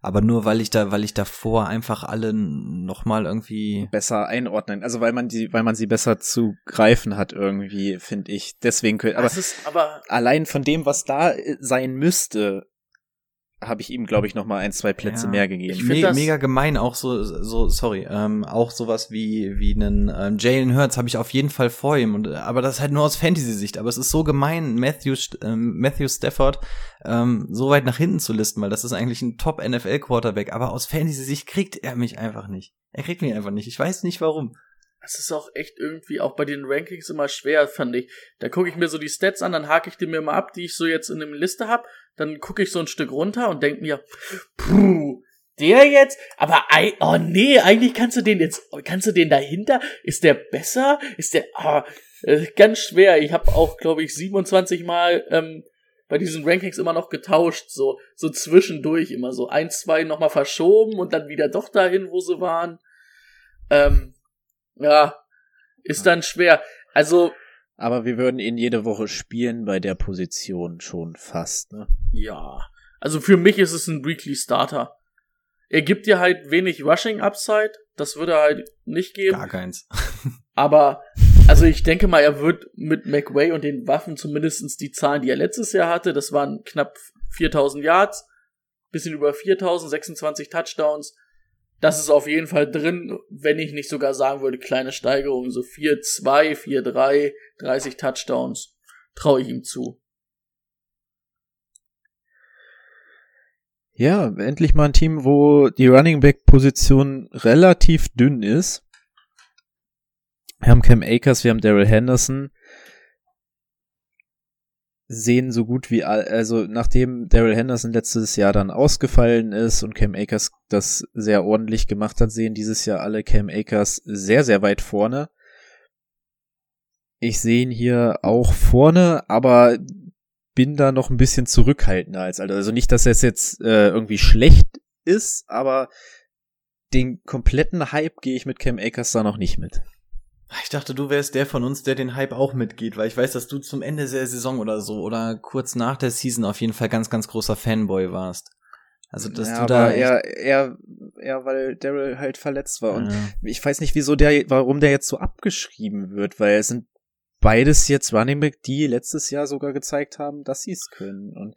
Aber nur weil ich da, weil ich davor einfach alle nochmal irgendwie. Besser einordnen. Also weil man die, weil man sie besser zu greifen hat irgendwie, finde ich. Deswegen könnte, aber das ist aber allein von dem, was da äh, sein müsste, habe ich ihm, glaube ich, noch mal ein, zwei Plätze Ja. mehr Ich gegeben. find Me mega gemein, auch so, so, sorry, ähm, auch sowas wie, wie einen ähm, Jalen Hurts habe ich auf jeden Fall vor ihm, und, äh, aber das halt nur aus Fantasy-Sicht, aber es ist so gemein, Matthew, St- ähm, Matthew Stafford ähm, so weit nach hinten zu listen, weil das ist eigentlich ein Top-NFL-Quarterback, aber aus Fantasy-Sicht kriegt er mich einfach nicht. Er kriegt mich einfach nicht, ich weiß nicht warum. Es ist auch echt irgendwie auch bei den Rankings immer schwer, fand ich. Da gucke ich mir so die Stats an, dann hake ich die mir mal ab, die ich so jetzt in der Liste hab. Dann gucke ich so ein Stück runter und denk mir, puh, der jetzt? Aber oh nee, eigentlich kannst du den jetzt, kannst du den dahinter? Ist der besser? Ist der äh, ganz schwer. Ich habe auch, glaube ich, 27 Mal ähm, bei diesen Rankings immer noch getauscht, so so zwischendurch immer so ein, zwei nochmal verschoben und dann wieder doch dahin, wo sie waren. Ähm, ja, ist dann schwer. Also, Aber wir würden ihn jede Woche spielen bei der Position schon fast, ne? ja. Also für mich ist es ein Weekly Starter. Er gibt dir halt wenig Rushing Upside. Das würde er halt nicht geben. Gar keins. Aber, also ich denke mal, er wird mit McWay und den Waffen zumindestens die Zahlen, die er letztes Jahr hatte, das waren knapp 4000 Yards, bisschen über 4000, 26 Touchdowns. Das ist auf jeden Fall drin, wenn ich nicht sogar sagen würde, kleine Steigerung, so 4-2, 4-3, 30 Touchdowns, traue ich ihm zu. Ja, endlich mal ein Team, wo die Running Back Position relativ dünn ist. Wir haben Cam Akers, wir haben Daryl Henderson. Sehen so gut wie also nachdem Daryl Henderson letztes Jahr dann ausgefallen ist und Cam Akers das sehr ordentlich gemacht hat, sehen dieses Jahr alle Cam Akers sehr, sehr weit vorne. Ich sehe ihn hier auch vorne, aber bin da noch ein bisschen zurückhaltender als Alter. Also nicht, dass es jetzt äh, irgendwie schlecht ist, aber den kompletten Hype gehe ich mit Cam Akers da noch nicht mit. Ich dachte, du wärst der von uns, der den Hype auch mitgeht, weil ich weiß, dass du zum Ende der Saison oder so oder kurz nach der Season auf jeden Fall ganz, ganz großer Fanboy warst. Also, dass ja, du da echt- eher, eher, eher, weil Daryl halt verletzt war. Und Ja. ich weiß nicht, wieso der, warum der jetzt so abgeschrieben wird, weil es sind beides jetzt Running Back, die letztes Jahr sogar gezeigt haben, dass sie es können. Und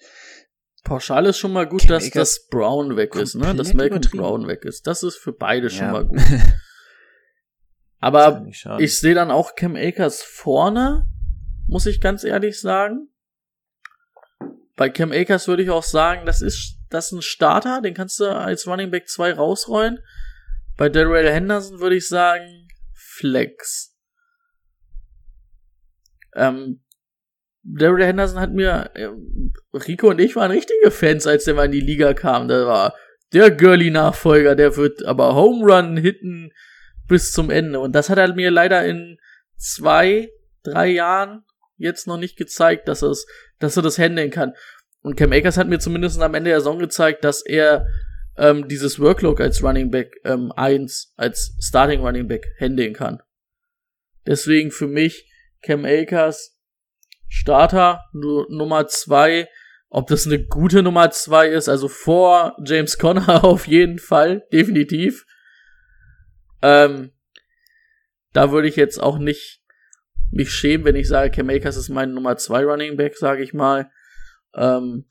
Pauschal ist schon mal gut, dass das Brown weg ist, ne? Dass Malcolm. Brown weg ist. Das ist für beide schon Ja. mal gut. Aber ich sehe dann auch Cam Akers vorne, muss ich ganz ehrlich sagen. Bei Cam Akers würde ich auch sagen, das ist, das ist ein Starter, den kannst du als Running Back 2 rausrollen. Bei Darrell Henderson würde ich sagen, Flex. Ähm, Darrell Henderson hat mir, ähm, Rico und ich waren richtige Fans, als der mal in die Liga kam. Der war der Gurley-Nachfolger, der wird aber Home Run hitten bis zum Ende. Und das hat er mir leider in zwei, drei Jahren jetzt noch nicht gezeigt, dass, es, dass er das handeln kann. Und Cam Akers hat mir zumindest am Ende der Saison gezeigt, dass er ähm, dieses Workload als Running Back ähm, 1, als Starting Running Back handeln kann. Deswegen für mich Cam Akers Starter nu Nummer 2. Ob das eine gute Nummer 2 ist, also vor James Conner auf jeden Fall, definitiv. Ähm, da würde ich jetzt auch nicht mich schämen, wenn ich sage, Cam Akers ist mein Nummer 2 Running Back, sage ich mal. Ähm,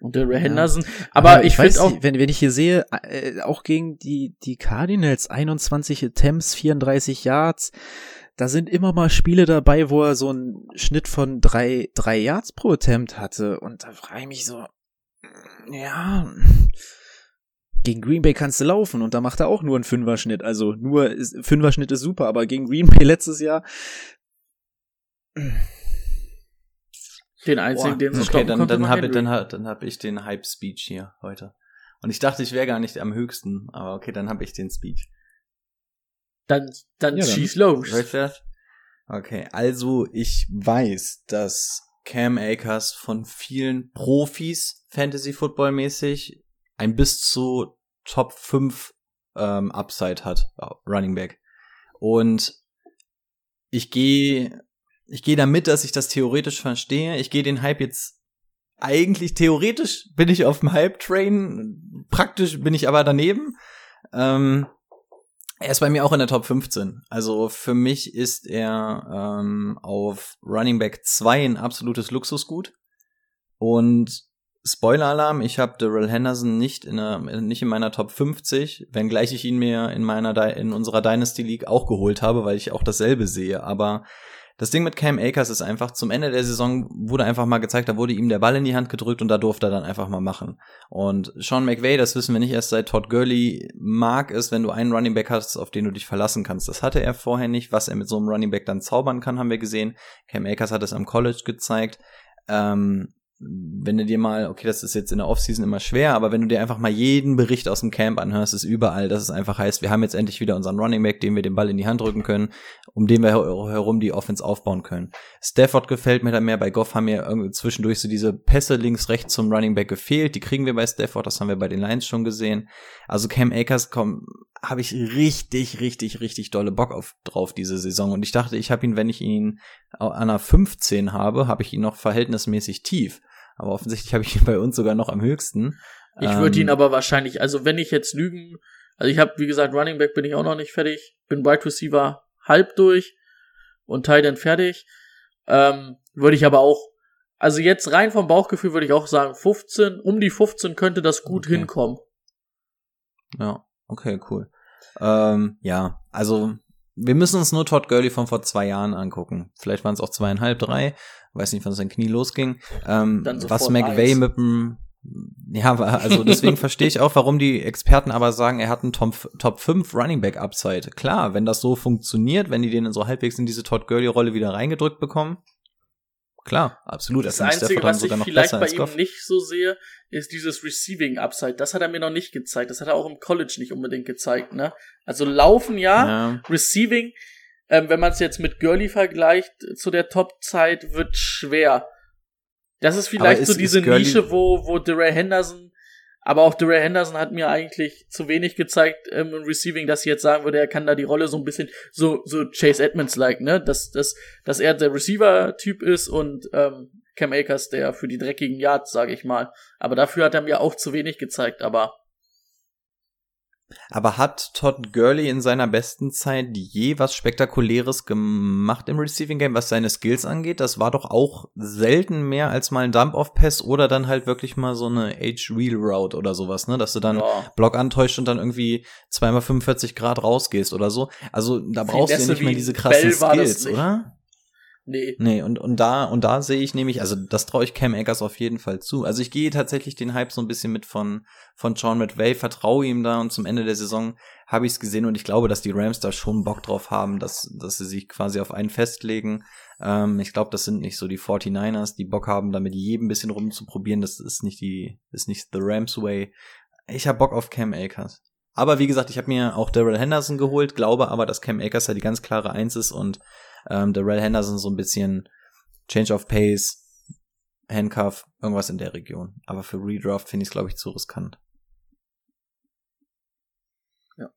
und der Ray Henderson. Ja. Aber, Aber, ich, ich finde auch. Wenn, wenn ich hier sehe, äh, auch gegen die, die Cardinals, 21 Attempts, 34 Yards, da sind immer mal Spiele dabei, wo er so einen Schnitt von drei, drei Yards pro Attempt hatte. Und da frage ich mich so, ja, gegen Green Bay kannst du laufen und da macht er auch nur einen Fünferschnitt. Also nur, ist, Fünferschnitt ist super, aber gegen Green Bay letztes Jahr. Den einzigen, den sie okay, dann, konnte, dann habe dann, dann hab ich den Hype Speech hier heute. Und ich dachte, ich wäre gar nicht am höchsten, aber okay, dann habe ich den Speech. Dann, dann ja, schieß los. Okay, also ich weiß, dass Cam Akers von vielen Profis Fantasy Football mäßig ein bis zu Top 5 ähm, Upside hat, Running Back. Und ich gehe ich gehe damit, dass ich das theoretisch verstehe. Ich gehe den Hype jetzt eigentlich theoretisch bin ich auf dem Hype-Train, praktisch bin ich aber daneben. Ähm, er ist bei mir auch in der Top 15. Also für mich ist er ähm, auf Running Back 2 ein absolutes Luxusgut. Und Spoiler-Alarm, ich habe Darrell Henderson nicht in, einer, nicht in meiner Top 50, wenngleich ich ihn mir in meiner in unserer Dynasty League auch geholt habe, weil ich auch dasselbe sehe. Aber das Ding mit Cam Akers ist einfach, zum Ende der Saison wurde einfach mal gezeigt, da wurde ihm der Ball in die Hand gedrückt und da durfte er dann einfach mal machen. Und Sean McVay, das wissen wir nicht erst seit Todd Gurley, mag es, wenn du einen Running Back hast, auf den du dich verlassen kannst. Das hatte er vorher nicht. Was er mit so einem Running Back dann zaubern kann, haben wir gesehen. Cam Akers hat es am College gezeigt. Ähm, wenn du dir mal, okay, das ist jetzt in der Offseason immer schwer, aber wenn du dir einfach mal jeden Bericht aus dem Camp anhörst, ist überall, dass es einfach heißt, wir haben jetzt endlich wieder unseren Running Back, dem wir den Ball in die Hand drücken können, um den wir herum die Offense aufbauen können. Stafford gefällt mir da mehr, bei Goff haben mir zwischendurch so diese Pässe links, rechts zum Running Back gefehlt, die kriegen wir bei Stafford, das haben wir bei den Lions schon gesehen. Also Cam Akers kommt, habe ich richtig, richtig, richtig dolle Bock auf drauf diese Saison. Und ich dachte, ich habe ihn, wenn ich ihn an einer 15 habe, habe ich ihn noch verhältnismäßig tief. Aber offensichtlich habe ich ihn bei uns sogar noch am höchsten. Ich würde ihn ähm, aber wahrscheinlich, also wenn ich jetzt lügen, also ich habe, wie gesagt, Running Back bin ich auch noch nicht fertig, bin Wide Receiver halb durch und Tight End fertig. Ähm, würde ich aber auch, also jetzt rein vom Bauchgefühl würde ich auch sagen, 15, um die 15 könnte das gut okay. hinkommen. Ja, okay, cool. Ähm, ja, also wir müssen uns nur Todd Gurley von vor zwei Jahren angucken. Vielleicht waren es auch zweieinhalb, drei. Weiß nicht, wann sein Knie losging. Ähm, was McVay eins. mit dem ja, also deswegen verstehe ich auch, warum die Experten aber sagen, er hat einen Top, Top 5 Running Back Upside. Klar, wenn das so funktioniert, wenn die den so halbwegs in diese Todd Gurley Rolle wieder reingedrückt bekommen, Klar, absolut. Das, das Einzige, was ich vielleicht bei ihm nicht so sehe, ist dieses Receiving Upside. Das hat er mir noch nicht gezeigt. Das hat er auch im College nicht unbedingt gezeigt. Ne? Also laufen ja, ja. Receiving, ähm, wenn man es jetzt mit Gurley vergleicht zu der Top-Zeit, wird schwer. Das ist vielleicht ist, so diese Nische, wo, wo DeRay Henderson aber auch DeRay Henderson hat mir eigentlich zu wenig gezeigt ähm, im Receiving, dass ich jetzt sagen würde, er kann da die Rolle so ein bisschen so, so Chase Edmonds-like, ne? Dass, dass, dass er der Receiver-Typ ist und ähm, Cam Akers der für die dreckigen Yards, sage ich mal. Aber dafür hat er mir auch zu wenig gezeigt, aber aber hat Todd Gurley in seiner besten Zeit je was Spektakuläres gemacht im Receiving Game, was seine Skills angeht? Das war doch auch selten mehr als mal ein Dump-Off-Pass oder dann halt wirklich mal so eine H-Wheel-Route oder sowas, ne? Dass du dann ja. Block antäuscht und dann irgendwie zweimal 45 Grad rausgehst oder so. Also da brauchst du ja nicht mehr diese krassen Skills, oder? Nee. Nee, und, und da, und da sehe ich nämlich, also das traue ich Cam Akers auf jeden Fall zu. Also ich gehe tatsächlich den Hype so ein bisschen mit von, von Sean McVay, vertraue ihm da und zum Ende der Saison habe ich es gesehen und ich glaube, dass die Rams da schon Bock drauf haben, dass, dass sie sich quasi auf einen festlegen. Ähm, ich glaube, das sind nicht so die 49ers, die Bock haben, da mit jedem bisschen rumzuprobieren. Das ist nicht die, ist nicht the Rams way. Ich habe Bock auf Cam Akers. Aber wie gesagt, ich habe mir auch Daryl Henderson geholt, glaube aber, dass Cam Akers ja die ganz klare Eins ist und ähm, Darrell Henderson so ein bisschen Change of Pace, Handcuff, irgendwas in der Region. Aber für Redraft finde ich es, glaube ich, zu riskant. Ja.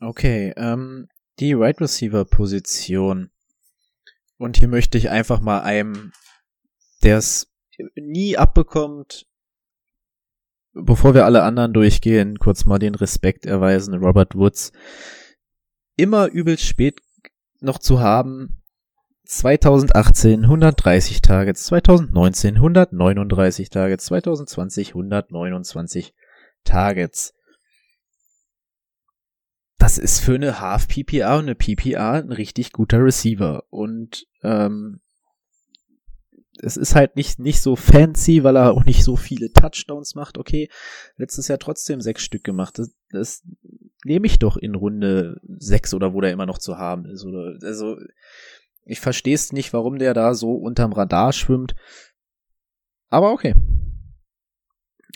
Okay, ähm, die Right Receiver Position. Und hier möchte ich einfach mal einem, der es nie abbekommt, bevor wir alle anderen durchgehen, kurz mal den Respekt erweisen. Robert Woods immer übelst spät noch zu haben. 2018 130 Targets, 2019 139 Targets, 2020 129 Targets. Das ist für eine Half PPA und eine PPA ein richtig guter Receiver und ähm, es ist halt nicht, nicht so fancy, weil er auch nicht so viele Touchdowns macht. Okay, letztes Jahr trotzdem sechs Stück gemacht. Das, das nehme ich doch in Runde sechs oder wo der immer noch zu haben ist. Oder, also, ich verstehe es nicht, warum der da so unterm Radar schwimmt. Aber okay.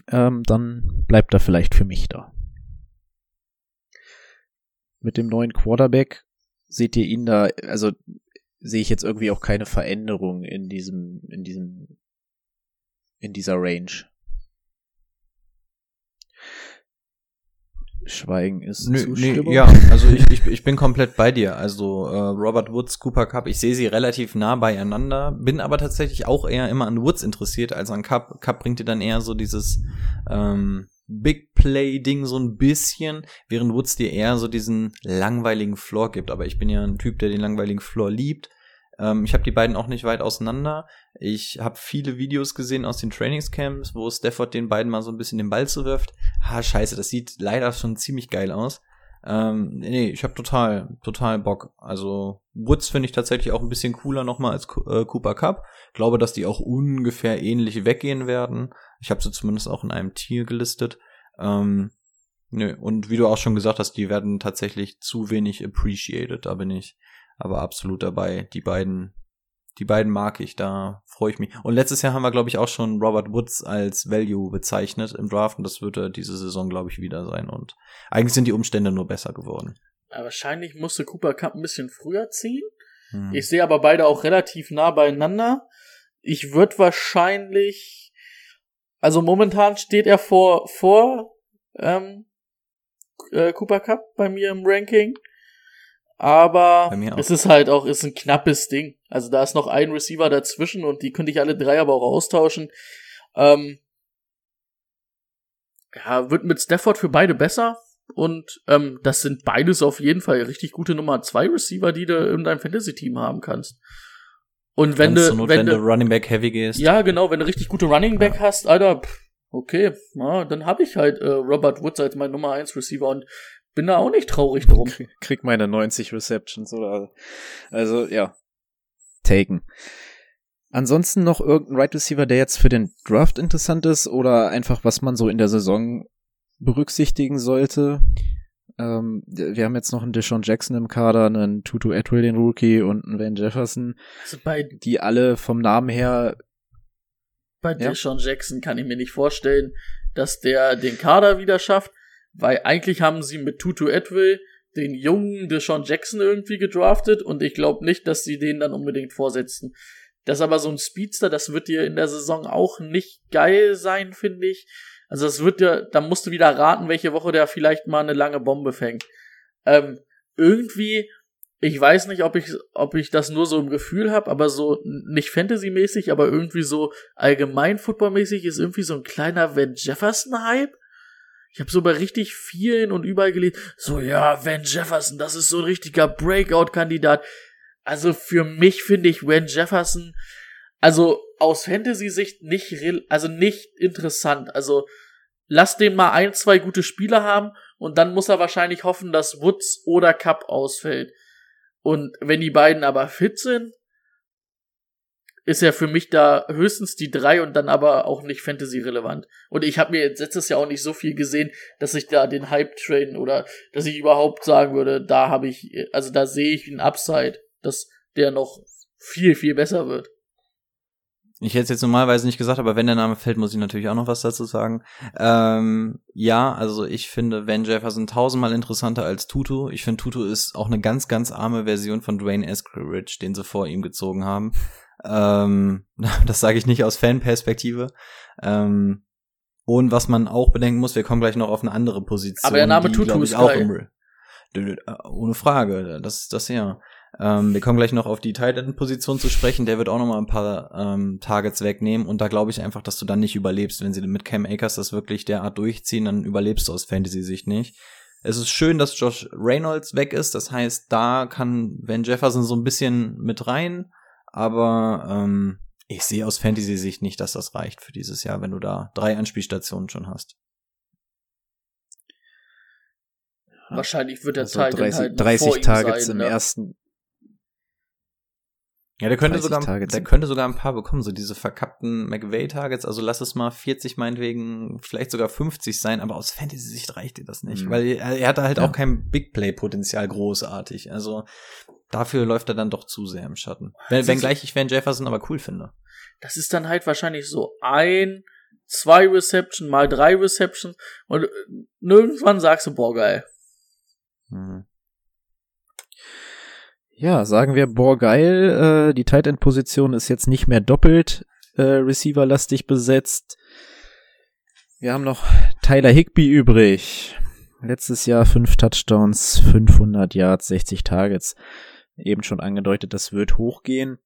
Ähm, dann bleibt er vielleicht für mich da. Mit dem neuen Quarterback seht ihr ihn da, also sehe ich jetzt irgendwie auch keine Veränderung in diesem, in diesem, in dieser Range. Schweigen ist Nö, Zustimmung. Nee, ja, also ich, ich, ich bin komplett bei dir. Also äh, Robert Woods, Cooper Cup, ich sehe sie relativ nah beieinander, bin aber tatsächlich auch eher immer an Woods interessiert als an Cup. Cup bringt dir dann eher so dieses ähm, Big Play-Ding so ein bisschen, während Woods dir eher so diesen langweiligen Floor gibt. Aber ich bin ja ein Typ, der den langweiligen Floor liebt. Ähm, ich habe die beiden auch nicht weit auseinander. Ich habe viele Videos gesehen aus den Trainingscamps, wo Stafford den beiden mal so ein bisschen den Ball zuwirft. Ah, scheiße, das sieht leider schon ziemlich geil aus. Ähm, nee, ich habe total, total Bock. Also Woods finde ich tatsächlich auch ein bisschen cooler nochmal als äh, Cooper Cup. Glaube, dass die auch ungefähr ähnlich weggehen werden. Ich habe sie zumindest auch in einem Tier gelistet. Ähm, nö, und wie du auch schon gesagt hast, die werden tatsächlich zu wenig appreciated. Da bin ich aber absolut dabei. Die beiden, die beiden mag ich, da freue ich mich. Und letztes Jahr haben wir, glaube ich, auch schon Robert Woods als Value bezeichnet im Draft und das wird er diese Saison, glaube ich, wieder sein. Und eigentlich sind die Umstände nur besser geworden. Ja, wahrscheinlich musste Cooper Cup ein bisschen früher ziehen. Hm. Ich sehe aber beide auch relativ nah beieinander. Ich würde wahrscheinlich, also momentan steht er vor, vor ähm, äh, Cooper Cup bei mir im Ranking. Aber es ist halt auch, ist ein knappes Ding. Also da ist noch ein Receiver dazwischen und die könnte ich alle drei aber auch austauschen. Ähm, ja, wird mit Stafford für beide besser. Und ähm, das sind beides auf jeden Fall richtig gute Nummer zwei Receiver, die du in deinem Fantasy-Team haben kannst. Und wenn du, Not, wenn, wenn du, Running Back Heavy gehst. ja genau, wenn du richtig gute Running Back hast, Alter, pff, okay, ja, dann habe ich halt äh, Robert Woods als mein Nummer eins Receiver und bin da auch nicht traurig drum. Krieg- Krieg meine 90 Receptions oder, also, ja. Taken. Ansonsten noch irgendein Right Receiver, der jetzt für den Draft interessant ist oder einfach was man so in der Saison berücksichtigen sollte. Ähm, wir haben jetzt noch einen Deshaun Jackson im Kader, einen Tutu Atwell, den Rookie und einen Van Jefferson, Also bei, die alle vom Namen her bei Ja. Deshaun Jackson kann ich mir nicht vorstellen, dass der den Kader wieder schafft, weil eigentlich haben sie mit Tutu Atwell den jungen Deshaun Jackson irgendwie gedraftet und ich glaube nicht, dass sie den dann unbedingt vorsetzen. Das ist aber so ein Speedster, das wird dir in der Saison auch nicht geil sein, finde ich. Also das wird dir, da musst du wieder raten, welche Woche der vielleicht mal eine lange Bombe fängt. Ähm, irgendwie, ich weiß nicht, ob ich, ob ich das nur so im Gefühl habe, aber so nicht Fantasy-mäßig, aber irgendwie so allgemein Football-mäßig ist irgendwie so ein kleiner Van Jefferson-Hype. Ich habe so bei richtig vielen und überall gelesen, so ja, Van Jefferson, das ist so ein richtiger Breakout-Kandidat. Also für mich finde ich Van Jefferson, also aus Fantasy-Sicht nicht, also nicht interessant. Also lass den mal ein, zwei gute Spiele haben und dann muss er wahrscheinlich hoffen, dass Woods oder Cup ausfällt. Und wenn die beiden aber fit sind, ist er für mich da höchstens die drei und dann aber auch nicht Fantasy-relevant. Und ich habe mir jetzt letztes Jahr auch nicht so viel gesehen, dass ich da den Hype-Train oder dass ich überhaupt sagen würde, da habe ich, also da sehe ich einen Upside, dass der noch viel, viel besser wird. Ich hätte es jetzt normalerweise nicht gesagt, aber wenn der Name fällt, muss ich natürlich auch noch was dazu sagen. Ähm, ja, also ich finde Van Jefferson tausendmal interessanter als Tutu. Ich finde Tutu ist auch eine ganz, ganz arme Version von Dwayne Eskridge, den sie vor ihm gezogen haben. Ähm, das sage ich nicht aus Fanperspektive. Ähm, und was man auch bedenken muss, wir kommen gleich noch auf eine andere Position. Aber der Name die, Tutu ist auch geil. im äh, Ohne Frage, das, das ja. Ähm, wir kommen gleich noch auf die Tight End Position zu sprechen. Der wird auch noch mal ein paar ähm, Targets wegnehmen und da glaube ich einfach, dass du dann nicht überlebst, wenn sie mit Cam Akers das wirklich derart durchziehen, dann überlebst du aus Fantasy Sicht nicht. Es ist schön, dass Josh Reynolds weg ist. Das heißt, da kann Van Jefferson so ein bisschen mit rein. Aber ähm, ich sehe aus Fantasy-Sicht nicht, dass das reicht für dieses Jahr, wenn du da drei Anspielstationen schon hast. Wahrscheinlich wird der Also Titan 30, halt noch 30 vor ihm Targets sein, im ne? ersten. Ja, der könnte 30 sogar, Targets. der könnte sogar ein paar bekommen, so diese verkappten McVay-Targets. Also lass es mal 40 meinetwegen, vielleicht sogar 50 sein, aber aus Fantasy-Sicht reicht dir das nicht, Mhm. weil er, er hatte halt Ja. auch kein Big Play-Potenzial großartig. Also dafür läuft er dann doch zu sehr im Schatten. Wenn, wenngleich ich Van Jefferson aber cool finde. Das ist dann halt wahrscheinlich so ein, zwei Reception mal drei Reception und äh, irgendwann sagst du, boah, geil. Mhm. Ja, sagen wir, boah, geil, äh, die Tight End Position ist jetzt nicht mehr doppelt äh, Receiver-lastig besetzt. Wir haben noch Tyler Higby übrig. Letztes Jahr fünf Touchdowns, 500 Yards, 60 Targets. Eben schon angedeutet, das wird hochgehen.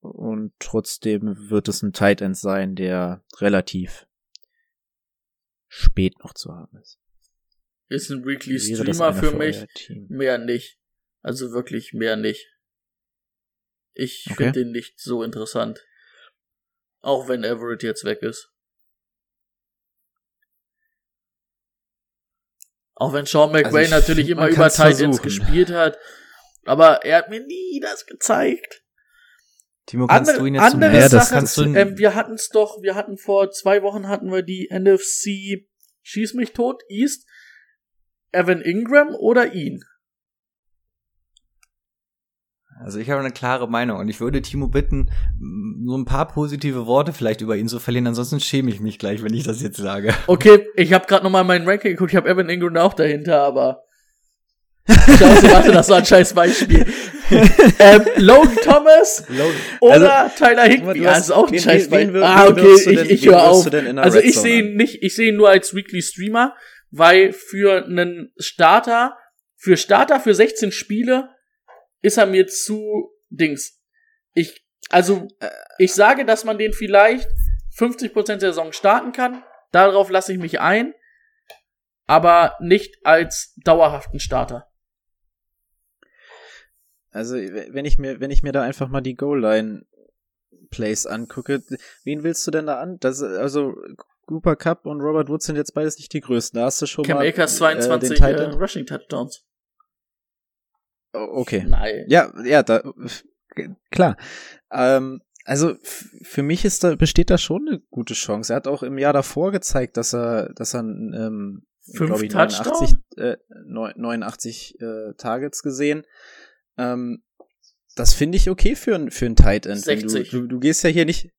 Und trotzdem wird es ein Tight End sein, der relativ spät noch zu haben ist. Ist ein Weekly Streamer für für mich. Mehr nicht. Also wirklich mehr nicht. Ich Okay. finde den nicht so interessant. Auch wenn Everett jetzt weg ist. Auch wenn Sean McVay Also ich natürlich immer über Titans gespielt hat. Aber er hat mir nie das gezeigt. Timo, kannst Andere, du ihn jetzt andere Ja, das Sache, kannst du ihn- ähm, wir hatten es doch, wir hatten vor zwei Wochen hatten wir die NFC Schieß mich tot, East, Evan Ingram oder ihn? Also ich habe eine klare Meinung und ich würde Timo bitten, so ein paar positive Worte vielleicht über ihn zu verlieren, ansonsten schäme ich mich gleich, wenn ich das jetzt sage. Okay, ich habe gerade nochmal mein Ranking geguckt, ich habe Evan Ingram auch dahinter, aber Scheiße, warte, das war ein scheiß Beispiel. ähm, Logan Thomas oder Tyler Higby, Also, ja, ist auch ein wen- scheiß wen Beispiel. Ah, okay, denn- ich, ich höre auf. Also ich sehe ihn nicht, ich sehe ihn nur als Weekly Streamer, weil für einen Starter, für Starter für 16 Spiele ist er mir zu Dings. Ich, also, ich sage, dass man den vielleicht 50% der Saison starten kann. Darauf lasse ich mich ein. Aber nicht als dauerhaften Starter. Also, wenn ich mir, wenn ich mir da einfach mal die Goal-Line Plays angucke, wen willst du denn da an? Das, also, Cooper Cup und Robert Woods sind jetzt beides nicht die größten. Da hast du schon Cam mal Akers äh, 22 den äh, End. Rushing Touchdowns. Okay. Nein. Ja, ja, da, klar. Ähm, also für mich ist da besteht da schon eine gute Chance. Er hat auch im Jahr davor gezeigt, dass er, dass er ähm, Fünf ich, Touchdowns? 89, äh, neun- 89 äh, Targets gesehen. Ähm, das finde ich okay für ein für ein Tight End. Wenn 60. Du, du, du gehst ja hier nicht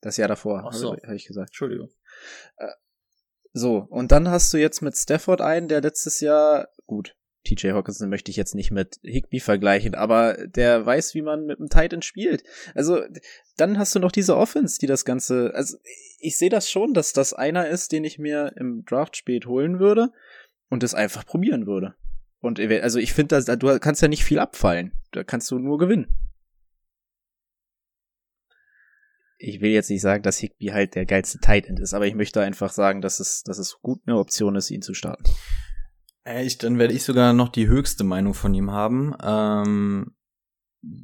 das Jahr davor, so. habe hab ich gesagt. Entschuldigung. So, und dann hast du jetzt mit Stafford einen, der letztes Jahr, gut, TJ Hawkinson möchte ich jetzt nicht mit Higby vergleichen, aber der weiß, wie man mit einem Titan spielt. Also, dann hast du noch diese Offense, die das Ganze, also, ich sehe das schon, dass das einer ist, den ich mir im Draft spät holen würde und es einfach probieren würde. Und, also, ich finde, du kannst ja nicht viel abfallen. Da kannst du nur gewinnen. Ich will jetzt nicht sagen, dass Higby halt der geilste Tight End ist, aber ich möchte einfach sagen, dass es, dass es gut eine Option ist, ihn zu starten. Echt, dann werde ich sogar noch die höchste Meinung von ihm haben. Ähm,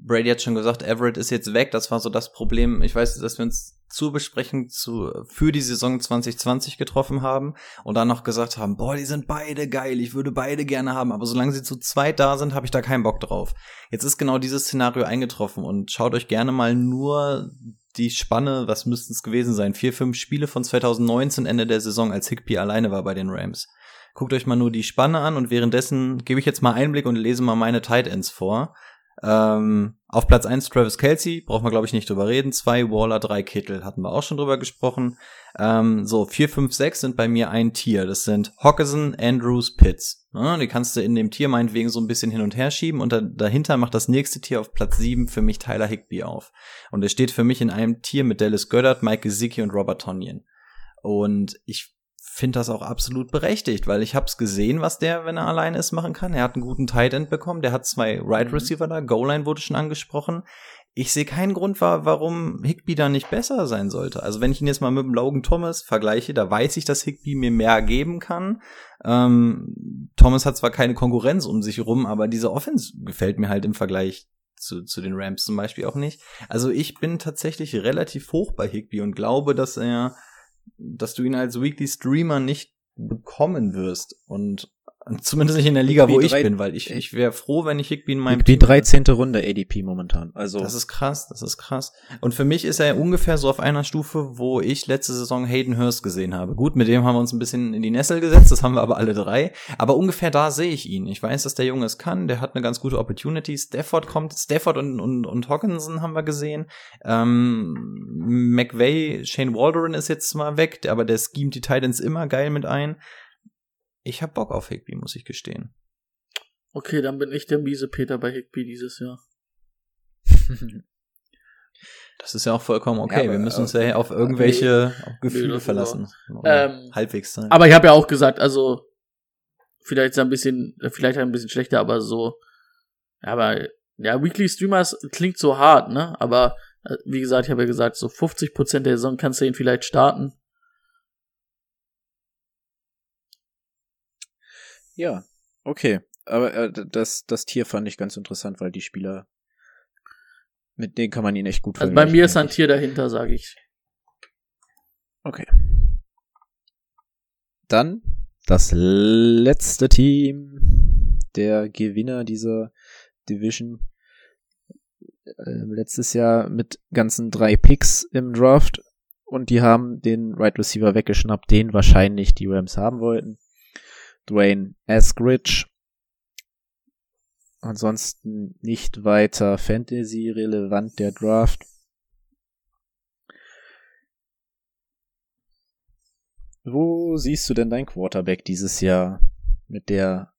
Brady hat schon gesagt, Everett ist jetzt weg. Das war so das Problem. Ich weiß, dass wir uns zur Besprechung zu, für die Saison 2020 getroffen haben und dann noch gesagt haben, boah, die sind beide geil, ich würde beide gerne haben, aber solange sie zu zweit da sind, habe ich da keinen Bock drauf. Jetzt ist genau dieses Szenario eingetroffen und schaut euch gerne mal nur die Spanne, was müssten es gewesen sein, vier, fünf Spiele von 2019, Ende der Saison, als Higby alleine war bei den Rams. Guckt euch mal nur die Spanne an und währenddessen gebe ich jetzt mal Einblick und lese mal meine Tight Ends vor. Ähm, auf Platz 1 Travis Kelsey, braucht man glaube ich nicht drüber reden. Zwei Waller, drei Kittel, hatten wir auch schon drüber gesprochen. Ähm, so, 4, 5, 6 sind bei mir ein Tier. Das sind Hawkinson, Andrews, Pitts. Ja, die kannst du in dem Tier meinetwegen so ein bisschen hin und her schieben und da, dahinter macht das nächste Tier auf Platz 7 für mich Tyler Higby auf. Und er steht für mich in einem Tier mit Dallas Goddard, Mike Gesicki und Robert Tonyan. Und ich finde das auch absolut berechtigt, weil ich hab's gesehen, was der, wenn er alleine ist, machen kann. Er hat einen guten Tight End bekommen, der hat zwei Right Receiver da, Goal Line wurde schon angesprochen. Ich sehe keinen Grund, wa- warum Higby da nicht besser sein sollte. Also wenn ich ihn jetzt mal mit dem Logan Thomas vergleiche, da weiß ich, dass Higby mir mehr geben kann. Ähm, Thomas hat zwar keine Konkurrenz um sich rum, aber diese Offense gefällt mir halt im Vergleich zu, zu den Rams zum Beispiel auch nicht. Also ich bin tatsächlich relativ hoch bei Higby und glaube, dass er, dass du ihn als Weekly Streamer nicht bekommen wirst. Und Zumindest nicht in der Liga, wo ich bin, weil ich, ich wäre froh, wenn ich Higby in meinem Higby Team 13. Runde ADP momentan. Also das ist krass, das ist krass. Und für mich ist er ungefähr so auf einer Stufe, wo ich letzte Saison Hayden Hurst gesehen habe. Gut, mit dem haben wir uns ein bisschen in die Nessel gesetzt, das haben wir aber alle drei. Aber ungefähr da sehe ich ihn. Ich weiß, dass der Junge es kann, der hat eine ganz gute Opportunity. Stafford kommt, Stafford und, und, und Hawkinson haben wir gesehen. Ähm, McVay, Shane Waldron ist jetzt mal weg, aber der schemt die Titans immer geil mit ein ich hab Bock auf Higby, muss ich gestehen. Okay, dann bin ich der miese Peter bei Higby dieses Jahr. Das ist ja auch vollkommen okay. Ja, wir müssen uns ja auf irgendwelche auf Gefühle nee, verlassen. Ähm, halbwegs sein. Aber ich habe ja auch gesagt, also vielleicht ist er ein bisschen, vielleicht ein bisschen schlechter, aber so. Aber ja, Weekly Streamers klingt so hart, ne? Aber äh, wie gesagt, ich habe ja gesagt, so 50% der Saison kannst du ihn vielleicht starten. Ja, okay. Aber äh, das, das Tier fand ich ganz interessant, weil die Spieler, mit denen kann man ihn echt gut Also bei mir ist ein Tier dahinter, sage ich. Okay. Dann das letzte Team, der Gewinner dieser Division. Äh, letztes Jahr mit ganzen drei Picks im Draft und die haben den Right Receiver weggeschnappt, den wahrscheinlich die Rams haben wollten. Dwayne Eskridge. Ansonsten nicht weiter Fantasy-relevant der Draft. Wo siehst du denn dein Quarterback dieses Jahr mit der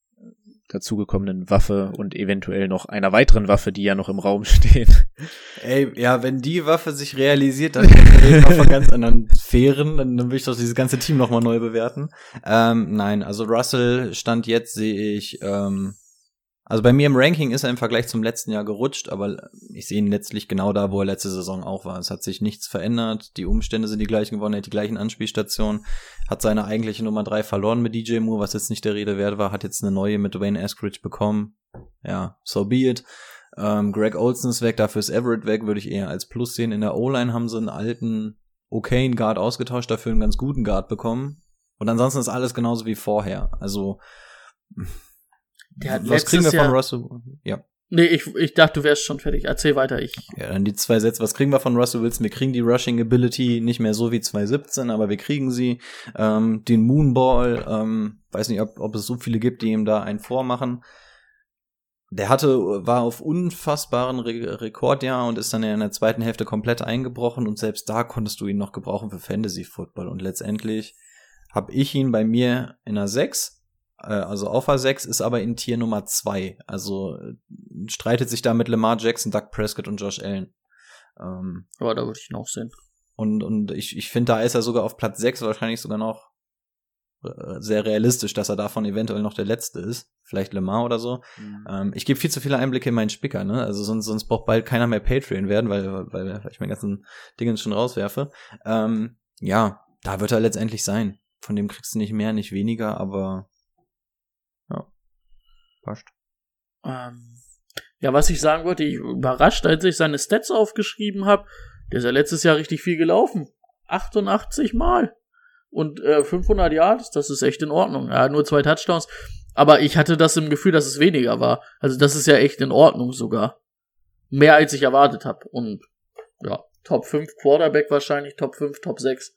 dazugekommenen Waffe und eventuell noch einer weiteren Waffe, die ja noch im Raum steht. Ey, ja, wenn die Waffe sich realisiert, dann reden wir von ganz anderen Sphären, dann, dann will ich doch dieses ganze Team nochmal neu bewerten. Ähm, nein, also Russell stand jetzt sehe ich ähm, also bei mir im Ranking ist er im Vergleich zum letzten Jahr gerutscht, aber ich sehe ihn letztlich genau da, wo er letzte Saison auch war. Es hat sich nichts verändert, die Umstände sind die gleichen geworden, er hat die gleichen Anspielstationen, hat seine eigentliche Nummer drei verloren mit DJ Moore, was jetzt nicht der Rede wert war, hat jetzt eine neue mit Dwayne Eskridge bekommen. Ja, so be it. Ähm, Greg Olson ist weg, dafür ist Everett weg, würde ich eher als Plus sehen. In der O-Line haben sie einen alten, okayen Guard ausgetauscht, dafür einen ganz guten Guard bekommen. Und ansonsten ist alles genauso wie vorher. Also der hat was kriegen wir von Russell? Ja. Nee, ich, ich dachte, du wärst schon fertig. Erzähl weiter, ich. Ja, dann die zwei Sätze. Was kriegen wir von Russell Wilson? Wir kriegen die Rushing Ability nicht mehr so wie 2017, aber wir kriegen sie. Ähm, den Moonball, ähm, weiß nicht, ob, ob es so viele gibt, die ihm da einen vormachen. Der hatte, war auf unfassbaren Re Rekordjahr und ist dann in der zweiten Hälfte komplett eingebrochen und selbst da konntest du ihn noch gebrauchen für Fantasy Football und letztendlich habe ich ihn bei mir in einer 6 äh, also auf A6 ist aber in Tier Nummer 2. Also äh, streitet sich da mit Lamar Jackson, Doug Prescott und Josh Allen. Ähm, aber da würde ich ihn auch sehen. Und, und ich, ich finde, da ist er sogar auf Platz 6 wahrscheinlich sogar noch äh, sehr realistisch, dass er davon eventuell noch der letzte ist. Vielleicht Lamar oder so. Mhm. Ähm, ich gebe viel zu viele Einblicke in meinen Spicker, ne? Also sonst, sonst braucht bald keiner mehr Patreon werden, weil, weil ich meine ganzen Dinge schon rauswerfe. Ähm, ja, da wird er letztendlich sein. Von dem kriegst du nicht mehr, nicht weniger, aber Passt. Ähm, ja, was ich sagen wollte, ich überrascht, als ich seine Stats aufgeschrieben habe. Der ist ja letztes Jahr richtig viel gelaufen. 88 Mal. Und äh, 500 Yards, das ist echt in Ordnung. Ja, nur zwei Touchdowns. Aber ich hatte das im Gefühl, dass es weniger war. Also das ist ja echt in Ordnung sogar. Mehr als ich erwartet habe. Und ja, Top 5 Quarterback wahrscheinlich, Top 5, Top 6.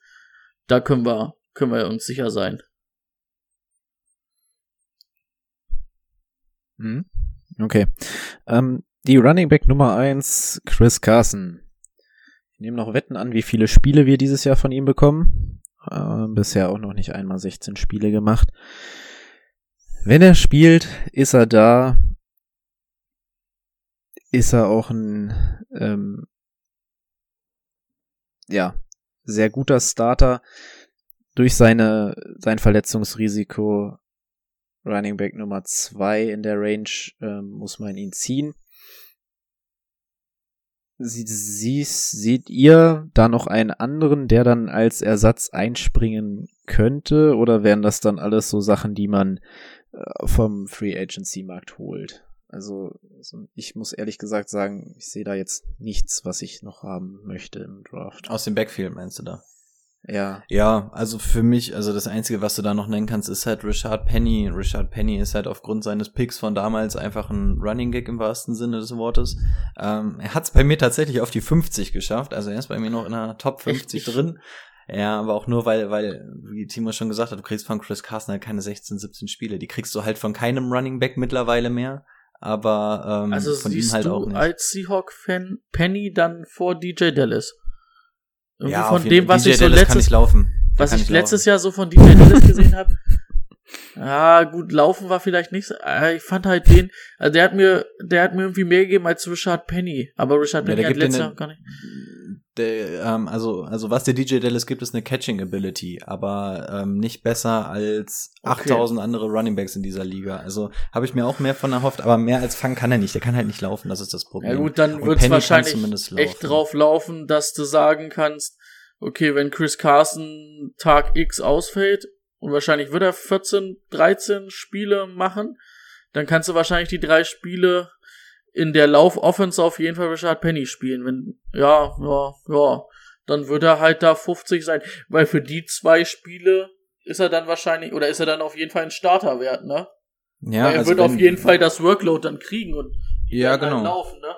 Da können wir, können wir uns sicher sein. Mhm. Okay. Ähm, die Running Back Nummer eins, Chris Carson. Ich nehme noch Wetten an, wie viele Spiele wir dieses Jahr von ihm bekommen. Äh, bisher auch noch nicht einmal 16 Spiele gemacht. Wenn er spielt, ist er da. Ist er auch ein ähm, ja sehr guter Starter durch seine sein Verletzungsrisiko Running Back Nummer 2 in der Range ähm, muss man ihn ziehen. Sie, sie, seht ihr da noch einen anderen, der dann als Ersatz einspringen könnte? Oder wären das dann alles so Sachen, die man äh, vom Free Agency Markt holt? Also, also ich muss ehrlich gesagt sagen, ich sehe da jetzt nichts, was ich noch haben möchte im Draft. Aus dem Backfield meinst du da? Ja. Ja, also für mich, also das Einzige, was du da noch nennen kannst, ist halt Richard Penny. Richard Penny ist halt aufgrund seines Picks von damals einfach ein Running Gag im wahrsten Sinne des Wortes. Ähm, er hat es bei mir tatsächlich auf die 50 geschafft, also er ist bei mir noch in der Top 50 drin. Ja, aber auch nur, weil, weil, wie Timo schon gesagt hat, du kriegst von Chris Carson halt keine 16, 17 Spiele. Die kriegst du halt von keinem Running Back mittlerweile mehr. Aber ähm, Also von ihm halt du auch nicht. als Seahawk-Fan Penny dann vor DJ Dallas? Irgendwie ja, von jeden dem, was DJ ich so Dallas letztes, was ich nicht letztes Jahr so von DJ Dallas gesehen habe. Ja, gut, laufen war vielleicht nicht so. äh, Ich fand halt den, also der hat mir, der hat mir irgendwie mehr gegeben als Richard Penny. Aber Richard Ja, Penny der hat letztes Jahr gar nicht. Der, ähm, also, also was der DJ Dallas gibt, ist eine Catching Ability, aber ähm, nicht besser als Okay. 8000 andere Running Backs in dieser Liga. Also habe ich mir auch mehr von erhofft, aber mehr als fangen kann er nicht. Der kann halt nicht laufen, das ist das Problem. Ja gut, dann wird es wahrscheinlich echt drauf laufen, dass du sagen kannst, okay, wenn Chris Carson Tag X ausfällt und wahrscheinlich wird er 14, 13 Spiele machen, dann kannst du wahrscheinlich die drei Spiele in der Lauf-Offense auf jeden Fall Richard Penny spielen. Wenn, ja, ja, ja, dann wird er halt da 50 sein, weil für die zwei Spiele ist er dann wahrscheinlich, oder ist er dann auf jeden Fall ein Starterwert, ne? Ja, weil er also wird auf jeden Fall das Workload dann kriegen und Ja, halt genau. laufen, ne?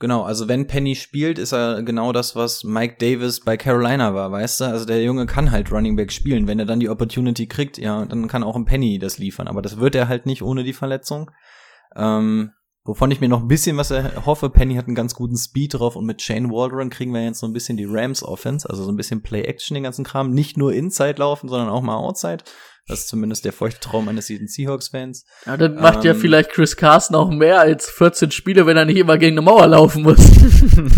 Genau, also wenn Penny spielt, ist er genau das, was Mike Davis bei Carolina war, weißt du? Also der Junge kann halt Running Back spielen. Wenn er dann die Opportunity kriegt, ja, dann kann auch ein Penny das liefern. Aber das wird er halt nicht ohne die Verletzung. Ähm, wovon ich mir noch ein bisschen was erhoffe, Penny hat einen ganz guten Speed drauf und mit Shane Waldron kriegen wir jetzt so ein bisschen die Rams Offense, also so ein bisschen Play-Action, den ganzen Kram. Nicht nur Inside laufen, sondern auch mal Outside. Das ist zumindest der feuchte Traum eines jeden Seahawks-Fans. Ja, dann macht ja Ähm, vielleicht Chris Carson auch mehr als 14 Spiele, wenn er nicht immer gegen eine Mauer laufen muss.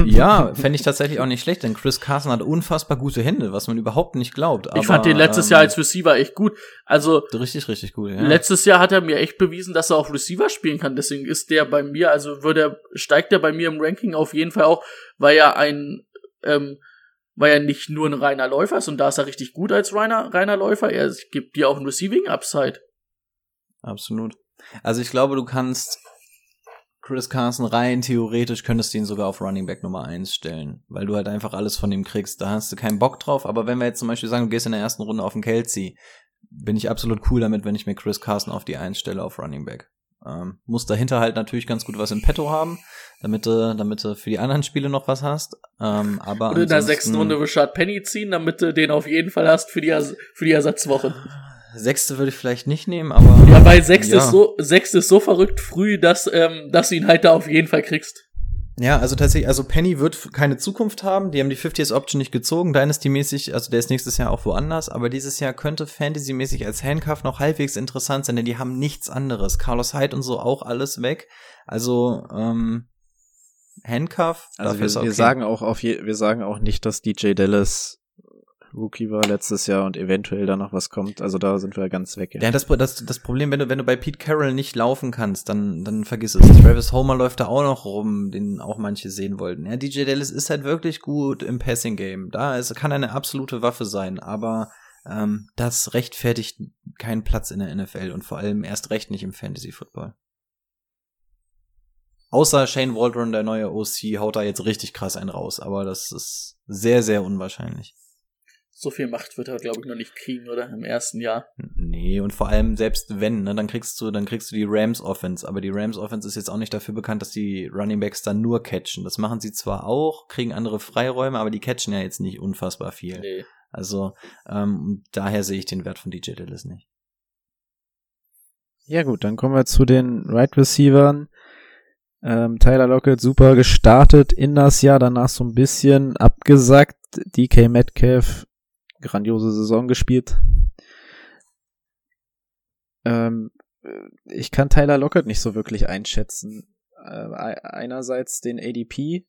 Ja, fände ich tatsächlich auch nicht schlecht, denn Chris Carson hat unfassbar gute Hände, was man überhaupt nicht glaubt. Aber, ich fand den letztes ähm, Jahr als Receiver echt gut. Also richtig, richtig gut. Ja. letztes Jahr hat er mir echt bewiesen, dass er auch Receiver spielen kann. Deswegen ist der bei mir, also würde er, steigt er bei mir im Ranking auf jeden Fall auch, weil er ein, ähm, weil er nicht nur ein reiner Läufer ist und da ist er richtig gut als reiner, reiner Läufer. Er gibt dir auch ein Receiving Upside. Absolut. Also ich glaube, du kannst Chris Carson rein theoretisch könntest du ihn sogar auf Running Back Nummer 1 stellen, weil du halt einfach alles von ihm kriegst. Da hast du keinen Bock drauf, aber wenn wir jetzt zum Beispiel sagen, du gehst in der ersten Runde auf den Kelsey, bin ich absolut cool damit, wenn ich mir Chris Carson auf die 1 stelle auf Running Back. Ähm, muss dahinter halt natürlich ganz gut was im Petto haben, damit du, damit du für die anderen Spiele noch was hast. Ähm, aber Oder in der sechsten Runde Richard Penny ziehen, damit du den auf jeden Fall hast für die, Ers- für die Ersatzwochen. Sechste würde ich vielleicht nicht nehmen, aber. Ja, weil sechs ja. ist so, sechs ist so verrückt früh, dass, ähm, dass du ihn halt da auf jeden Fall kriegst. Ja, also tatsächlich, also Penny wird keine Zukunft haben. Die haben die 50th Option nicht gezogen. Dynasty-mäßig, also der ist nächstes Jahr auch woanders. Aber dieses Jahr könnte Fantasy-mäßig als Handcuff noch halbwegs interessant sein, denn die haben nichts anderes. Carlos Hyde und so auch alles weg. Also, ähm, Handcuff. Also wir, ist wir okay. sagen auch auf je, wir sagen auch nicht, dass DJ Dallas Rookie war letztes Jahr und eventuell da noch was kommt. Also da sind wir ganz weg. Ja, das, das, das Problem, wenn du, wenn du bei Pete Carroll nicht laufen kannst, dann, dann vergiss es. Travis Homer läuft da auch noch rum, den auch manche sehen wollten. Ja, DJ Dallas ist halt wirklich gut im Passing Game. Da ist, kann eine absolute Waffe sein, aber ähm, das rechtfertigt keinen Platz in der NFL und vor allem erst recht nicht im Fantasy Football. Außer Shane Waldron, der neue OC, haut da jetzt richtig krass einen raus, aber das ist sehr, sehr unwahrscheinlich. So viel Macht wird er, glaube ich, noch nicht kriegen, oder? Im ersten Jahr. Nee, und vor allem selbst wenn, ne, dann kriegst du, dann kriegst du die Rams Offense, aber die Rams Offense ist jetzt auch nicht dafür bekannt, dass die Running Backs dann nur catchen. Das machen sie zwar auch, kriegen andere Freiräume, aber die catchen ja jetzt nicht unfassbar viel. Nee. Also ähm, daher sehe ich den Wert von DJ Dallas nicht. Ja gut, dann kommen wir zu den Right Receivern. Ähm, Tyler Lockett super gestartet in das Jahr, danach so ein bisschen abgesackt. DK Metcalf grandiose Saison gespielt. Ähm, ich kann Tyler Lockett nicht so wirklich einschätzen. Äh, einerseits den ADP,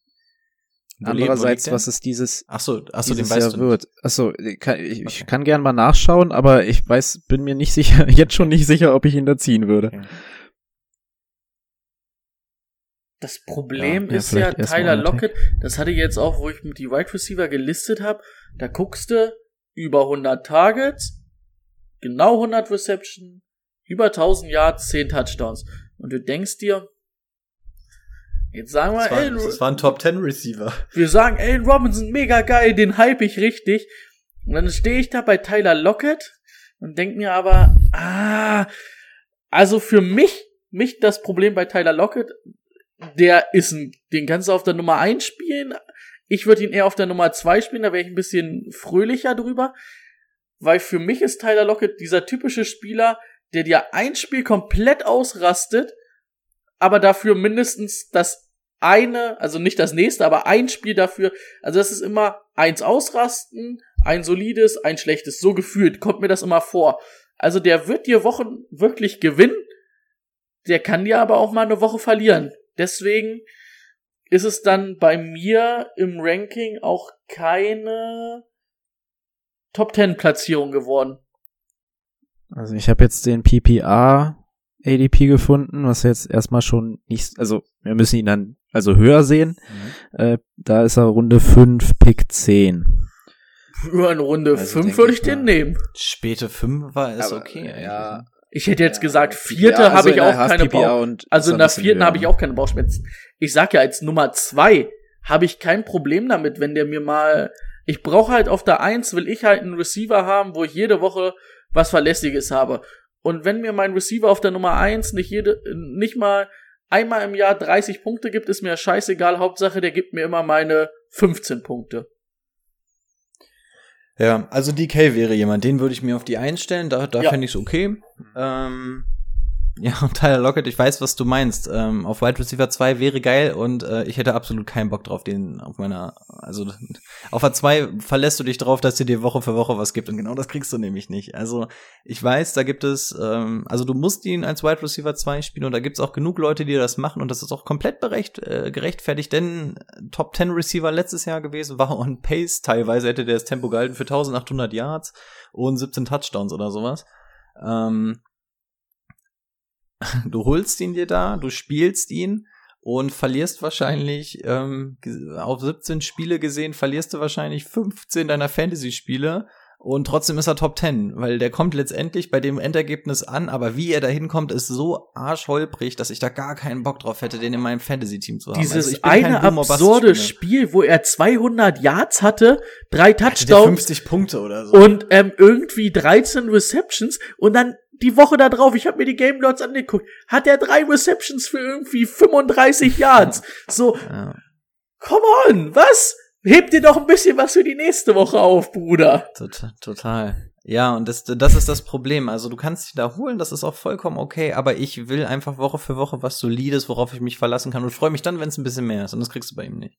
Wo andererseits was es dieses Ach so, ach so, den dieses weißt Jahr du wird. Achso, kann, ich, ich kann gern mal nachschauen, aber ich weiß, bin mir nicht sicher, jetzt schon nicht sicher, ob ich ihn da ziehen würde. Okay. Das Problem Ja, ist ja, Tyler. Lockett, das hatte ich jetzt auch, wo ich mit die Wide Receiver gelistet habe, da guckst du über 100 Targets, genau 100 Reception, über 1000 Yards, 10 Touchdowns. Und du denkst dir, Jetzt sagen wir, Das war, Allen, das war ein Top 10 Receiver. wir sagen, Allen Robinson, mega geil, den hype ich richtig. Und dann stehe ich da bei Tyler Lockett und denk mir aber, ah, also für mich, mich das Problem bei Tyler Lockett, der ist ein, den kannst du auf der Nummer 1 spielen. Ich würde ihn eher auf der Nummer 2 spielen, da wäre ich ein bisschen fröhlicher drüber. Weil für mich ist Tyler Lockett dieser typische Spieler, der dir ein Spiel komplett ausrastet, aber dafür mindestens das eine, also nicht das nächste, aber ein Spiel dafür. Also das ist immer eins ausrasten, ein solides, ein schlechtes. So gefühlt kommt mir das immer vor. Also der wird dir Wochen wirklich gewinnen. Der kann dir aber auch mal eine Woche verlieren. Deswegen ist es dann bei mir im Ranking auch keine Top 10 Platzierung geworden. Also ich habe jetzt den PPR ADP gefunden, was jetzt erstmal schon nicht, also wir müssen ihn dann also höher sehen. Äh, da ist er Runde 5, Pick 10. Für eine Runde Also 5 denke würde ich ich den nehmen. Späte 5 war ist Aber, okay. ja. Ich hätte jetzt gesagt, vierte also habe ich auch keine HFPPR Bauch. und Also in der vierten habe ich auch keine Bauchschmerzen. Ich sag ja, als Nummer zwei habe ich kein Problem damit, wenn der mir mal. Ich brauche halt auf der Eins, will ich halt einen Receiver haben, wo ich jede Woche was Verlässliches habe. Und wenn mir mein Receiver auf der Nummer eins nicht jede, nicht mal einmal im Jahr 30 Punkte gibt, ist mir scheißegal. Hauptsache, der gibt mir immer meine 15 Punkte. Ja, also DK wäre jemand, den würde ich mir auf die einstellen, da, da Ja. fände ich es okay. Ähm, ja, und Tyler Lockett, ich weiß, was du meinst. Ähm, auf Wide Receiver 2 wäre geil und äh, ich hätte absolut keinen Bock drauf, den auf meiner, also auf der 2 verlässt du dich drauf, dass sie dir Woche für Woche was gibt und genau das kriegst du nämlich nicht. Also ich weiß, da gibt es, ähm, also du musst ihn als Wide Receiver 2 spielen und da gibt es auch genug Leute, die das machen und das ist auch komplett berecht, äh, gerechtfertigt, denn Top 10 Receiver letztes Jahr gewesen, war on Pace, teilweise hätte der das Tempo gehalten für 1800 Yards und 17 Touchdowns oder sowas. Ähm, du holst ihn dir da, du spielst ihn und verlierst wahrscheinlich ähm, auf 17 Spiele gesehen, verlierst du wahrscheinlich 15 deiner Fantasy-Spiele und trotzdem ist er Top 10, weil der kommt letztendlich bei dem Endergebnis an, aber wie er da hinkommt, ist so arschholprig, dass ich da gar keinen Bock drauf hätte, den in meinem Fantasy-Team zu haben. Dieses Also eine absurde Spiel, wo er 200 Yards hatte, drei Touchdowns 50 Punkte oder so. und ähm, irgendwie 13 Receptions und dann die Woche da drauf, ich habe mir die Game Notes angeguckt, hat er drei Receptions für irgendwie 35 Yards. So, ja. come on, was? Heb dir doch ein bisschen was für die nächste Woche auf, Bruder. Total, total. Ja, und das, das ist das Problem. Also du kannst dich da holen, das ist auch vollkommen okay, aber ich will einfach Woche für Woche was Solides, worauf ich mich verlassen kann und freue mich dann, wenn es ein bisschen mehr ist. Und das kriegst du bei ihm nicht.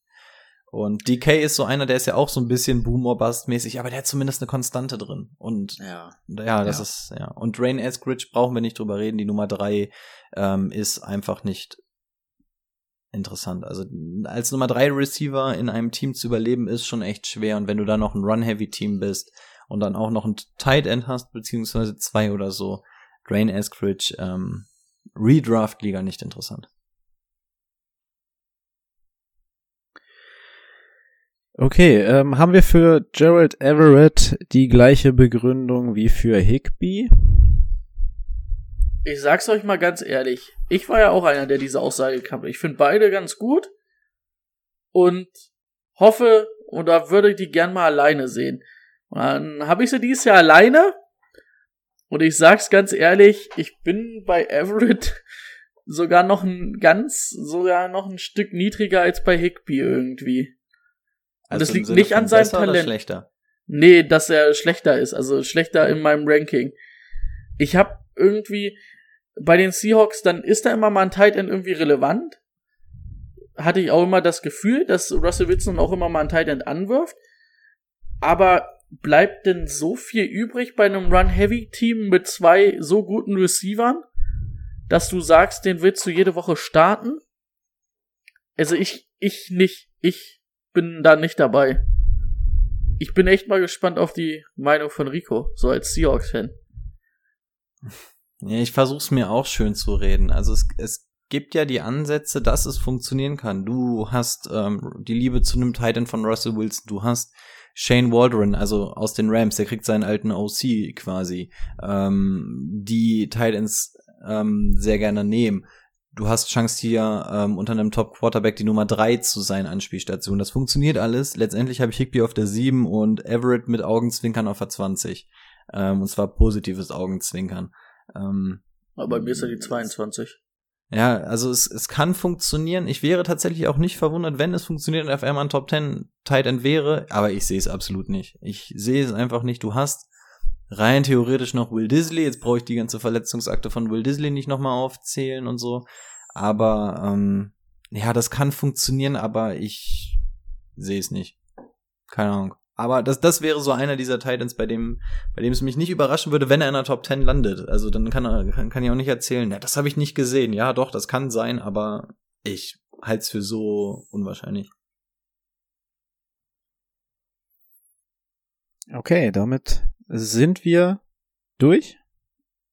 Und DK ist so einer, der ist ja auch so ein bisschen Boomer-Bust-mäßig, aber der hat zumindest eine Konstante drin. Und Ja. ja, das Ja. ist, ja. Und Rain Eskridge brauchen wir nicht drüber reden. Die Nummer drei ähm, ist einfach nicht interessant. Also als Nummer drei Receiver in einem Team zu überleben, ist schon echt schwer. Und wenn du dann noch ein Run-Heavy-Team bist und dann auch noch ein Tight End hast, beziehungsweise zwei oder so, Drain Eskridge, ähm, Redraft-Liga nicht interessant. Okay, ähm, haben wir für Gerald Everett die gleiche Begründung wie für Higby? Ich sag's euch mal ganz ehrlich. Ich war ja auch einer, der diese Aussage kam. Ich finde beide ganz gut und hoffe oder würde die gern mal alleine sehen. Und dann habe ich sie dieses Jahr alleine und ich sag's ganz ehrlich, ich bin bei Everett sogar noch ein ganz, sogar noch ein Stück niedriger als bei Higby irgendwie. Das Also im liegt nicht an seinem oder Talent. schlechter. Nee, dass er schlechter ist, also schlechter in meinem Ranking. Ich habe irgendwie bei den Seahawks, dann ist da immer mal ein Tight End irgendwie relevant. Hatte ich auch immer das Gefühl, dass Russell Wilson auch immer mal ein Tight End anwirft. Aber bleibt denn so viel übrig bei einem Run-Heavy-Team mit zwei so guten Receivern, dass du sagst, den willst du jede Woche starten? Also ich, ich nicht. Ich bin da nicht dabei. Ich bin echt mal gespannt auf die Meinung von Rico, so als Seahawks-Fan. Ja, ich versuch's mir auch schön zu reden. Also es, es gibt ja die Ansätze, dass es funktionieren kann. Du hast ähm, die Liebe zu einem Titan von Russell Wilson. Du hast Shane Waldron, also aus den Rams, der kriegt seinen alten OC quasi, ähm, die Titans ähm, sehr gerne nehmen. Du hast Chance hier ähm, unter einem Top Quarterback die Nummer drei zu sein Anspielstation. Das funktioniert alles. Letztendlich habe ich Higby auf der 7 und Everett mit Augenzwinkern auf der 20. Ähm, und zwar positives Augenzwinkern. Ähm, Aber bei mir ist er die 22. Ja, also es, es kann funktionieren. Ich wäre tatsächlich auch nicht verwundert, wenn es funktioniert und auf einmal ein Top 10 Tight End wäre, aber ich sehe es absolut nicht. Ich sehe es einfach nicht. Du hast rein theoretisch noch Will Disley. Jetzt brauche ich die ganze Verletzungsakte von Will Disley nicht nochmal aufzählen und so. Aber ähm, ja, das kann funktionieren, aber ich sehe es nicht. Keine Ahnung. Aber das, das wäre so einer dieser Titans, bei dem, bei dem es mich nicht überraschen würde, wenn er in der Top 10 landet. Also dann kann er, kann, kann ich auch nicht erzählen, ja, das habe ich nicht gesehen. Ja, doch, das kann sein, aber ich halte es für so unwahrscheinlich. Okay, damit sind wir durch.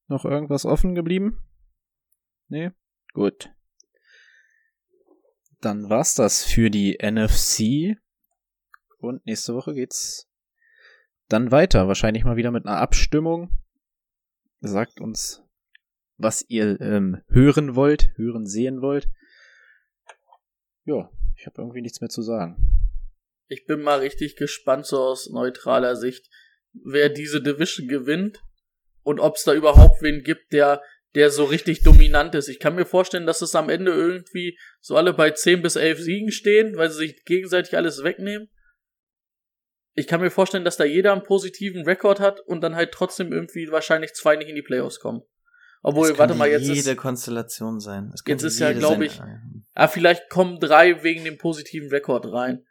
Noch irgendwas offen geblieben? Nee? Gut. Dann war's das für die NFC. Und nächste Woche geht's dann weiter. Wahrscheinlich mal wieder mit einer Abstimmung. Sagt uns, was ihr ähm, hören wollt, hören sehen wollt. Ja, ich habe irgendwie nichts mehr zu sagen. Ich bin mal richtig gespannt so aus neutraler Sicht, wer diese Division gewinnt und ob es da überhaupt wen gibt, der der so richtig dominant ist. Ich kann mir vorstellen, dass es am Ende irgendwie so alle bei 10 bis 11 Siegen stehen, weil sie sich gegenseitig alles wegnehmen. Ich kann mir vorstellen, dass da jeder einen positiven Rekord hat und dann halt trotzdem irgendwie wahrscheinlich zwei nicht in die Playoffs kommen. Obwohl, warte mal, jetzt jede ist Konstellation sein. jetzt ist ja, glaube ich, ah, vielleicht kommen drei wegen dem positiven Rekord rein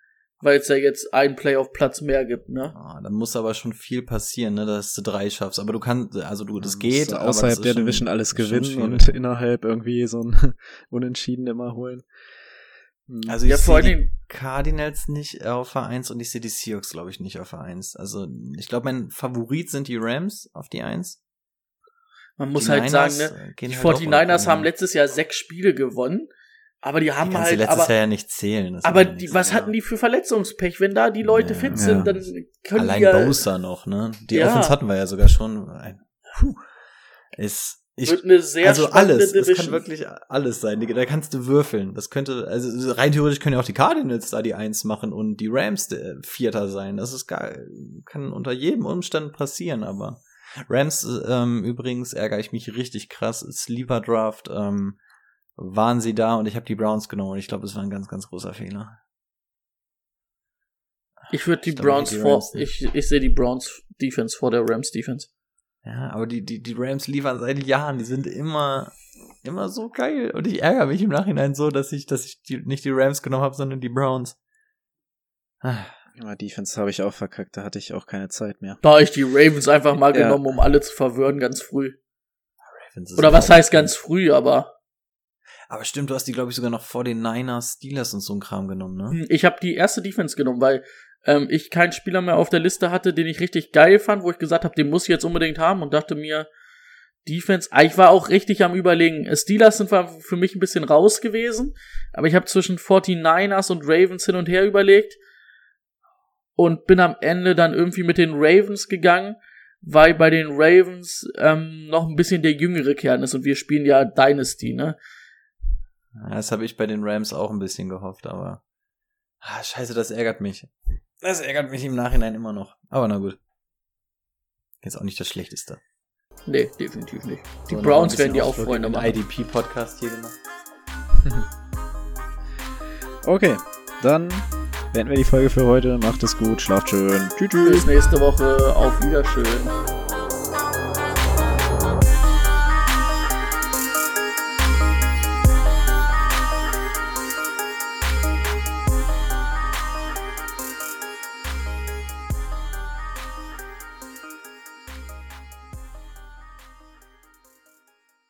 weil es ja jetzt einen Playoff-Platz mehr gibt, ne? Ah, dann muss aber schon viel passieren, ne, dass du drei schaffst. Aber du kannst, also du, das geht. Du außerhalb der schon, Division alles gewinnen und innerhalb irgendwie so ein Unentschieden immer holen. Hm. Also ich ja, sehe die Cardinals nicht auf Vereins und ich sehe die Seahawks, glaube ich, nicht auf Vereins. Also ich glaube, mein Favorit sind die Rams auf die Eins. Man muss die halt Niners sagen, ne, die halt 49ers haben letztes Jahr sechs Spiele gewonnen aber die haben die halt. letztes aber, Jahr ja nicht zählen. aber die, was hatten die für Verletzungspech? Wenn da die Leute ja, fit sind, ja. dann können Allein die. Allein Bosa noch, ne? Die ja. Offense hatten wir ja sogar schon. Puh. Ist. Ich, Wird eine sehr also alles, es kann wirklich alles sein. Da kannst du würfeln. Das könnte, also rein theoretisch können ja auch die Cardinals da die Eins machen und die Rams der Vierter sein. Das ist geil. Kann unter jedem Umstand passieren, aber Rams ähm, übrigens ärgere ich mich richtig krass. Sleeper Draft ähm, waren sie da und ich habe die Browns genommen und ich glaube, es war ein ganz, ganz großer Fehler. Ich würde die ich Browns die vor, ich, ich sehe die Browns Defense vor der Rams Defense. Ja, aber die, die, die Rams liefern seit Jahren, die sind immer, immer so geil. Und ich ärgere mich im Nachhinein so, dass ich, dass ich die, nicht die Rams genommen habe, sondern die Browns. Ja, Defense habe ich auch verkackt, da hatte ich auch keine Zeit mehr. Da habe ich die Ravens einfach mal ja. genommen, um alle zu verwirren, ganz früh. Oder was heißt ganz früh, aber aber stimmt, du hast die, glaube ich, sogar noch vor den Niners, Steelers und so ein Kram genommen, ne? Hm, ich habe die erste Defense genommen, weil ähm, ich keinen Spieler mehr auf der Liste hatte, den ich richtig geil fand, wo ich gesagt habe, den muss ich jetzt unbedingt haben und dachte mir, Defense, ah, ich war auch richtig am überlegen. Steelers sind für mich ein bisschen raus gewesen, aber ich habe zwischen 49ers und Ravens hin und her überlegt und bin am Ende dann irgendwie mit den Ravens gegangen, weil bei den Ravens ähm, noch ein bisschen der jüngere Kern ist und wir spielen ja Dynasty, ne? Das habe ich bei den Rams auch ein bisschen gehofft, aber. Ah, scheiße, das ärgert mich. Das ärgert mich im Nachhinein immer noch. Aber na gut. Jetzt auch nicht das Schlechteste. Nee, definitiv nicht. Die so, Browns werden die auch Freunde machen. IDP-Podcast hier gemacht. okay, dann beenden wir die Folge für heute. Macht es gut, schlaft schön. Tschüss. Bis nächste Woche. Auf Wiedersehen.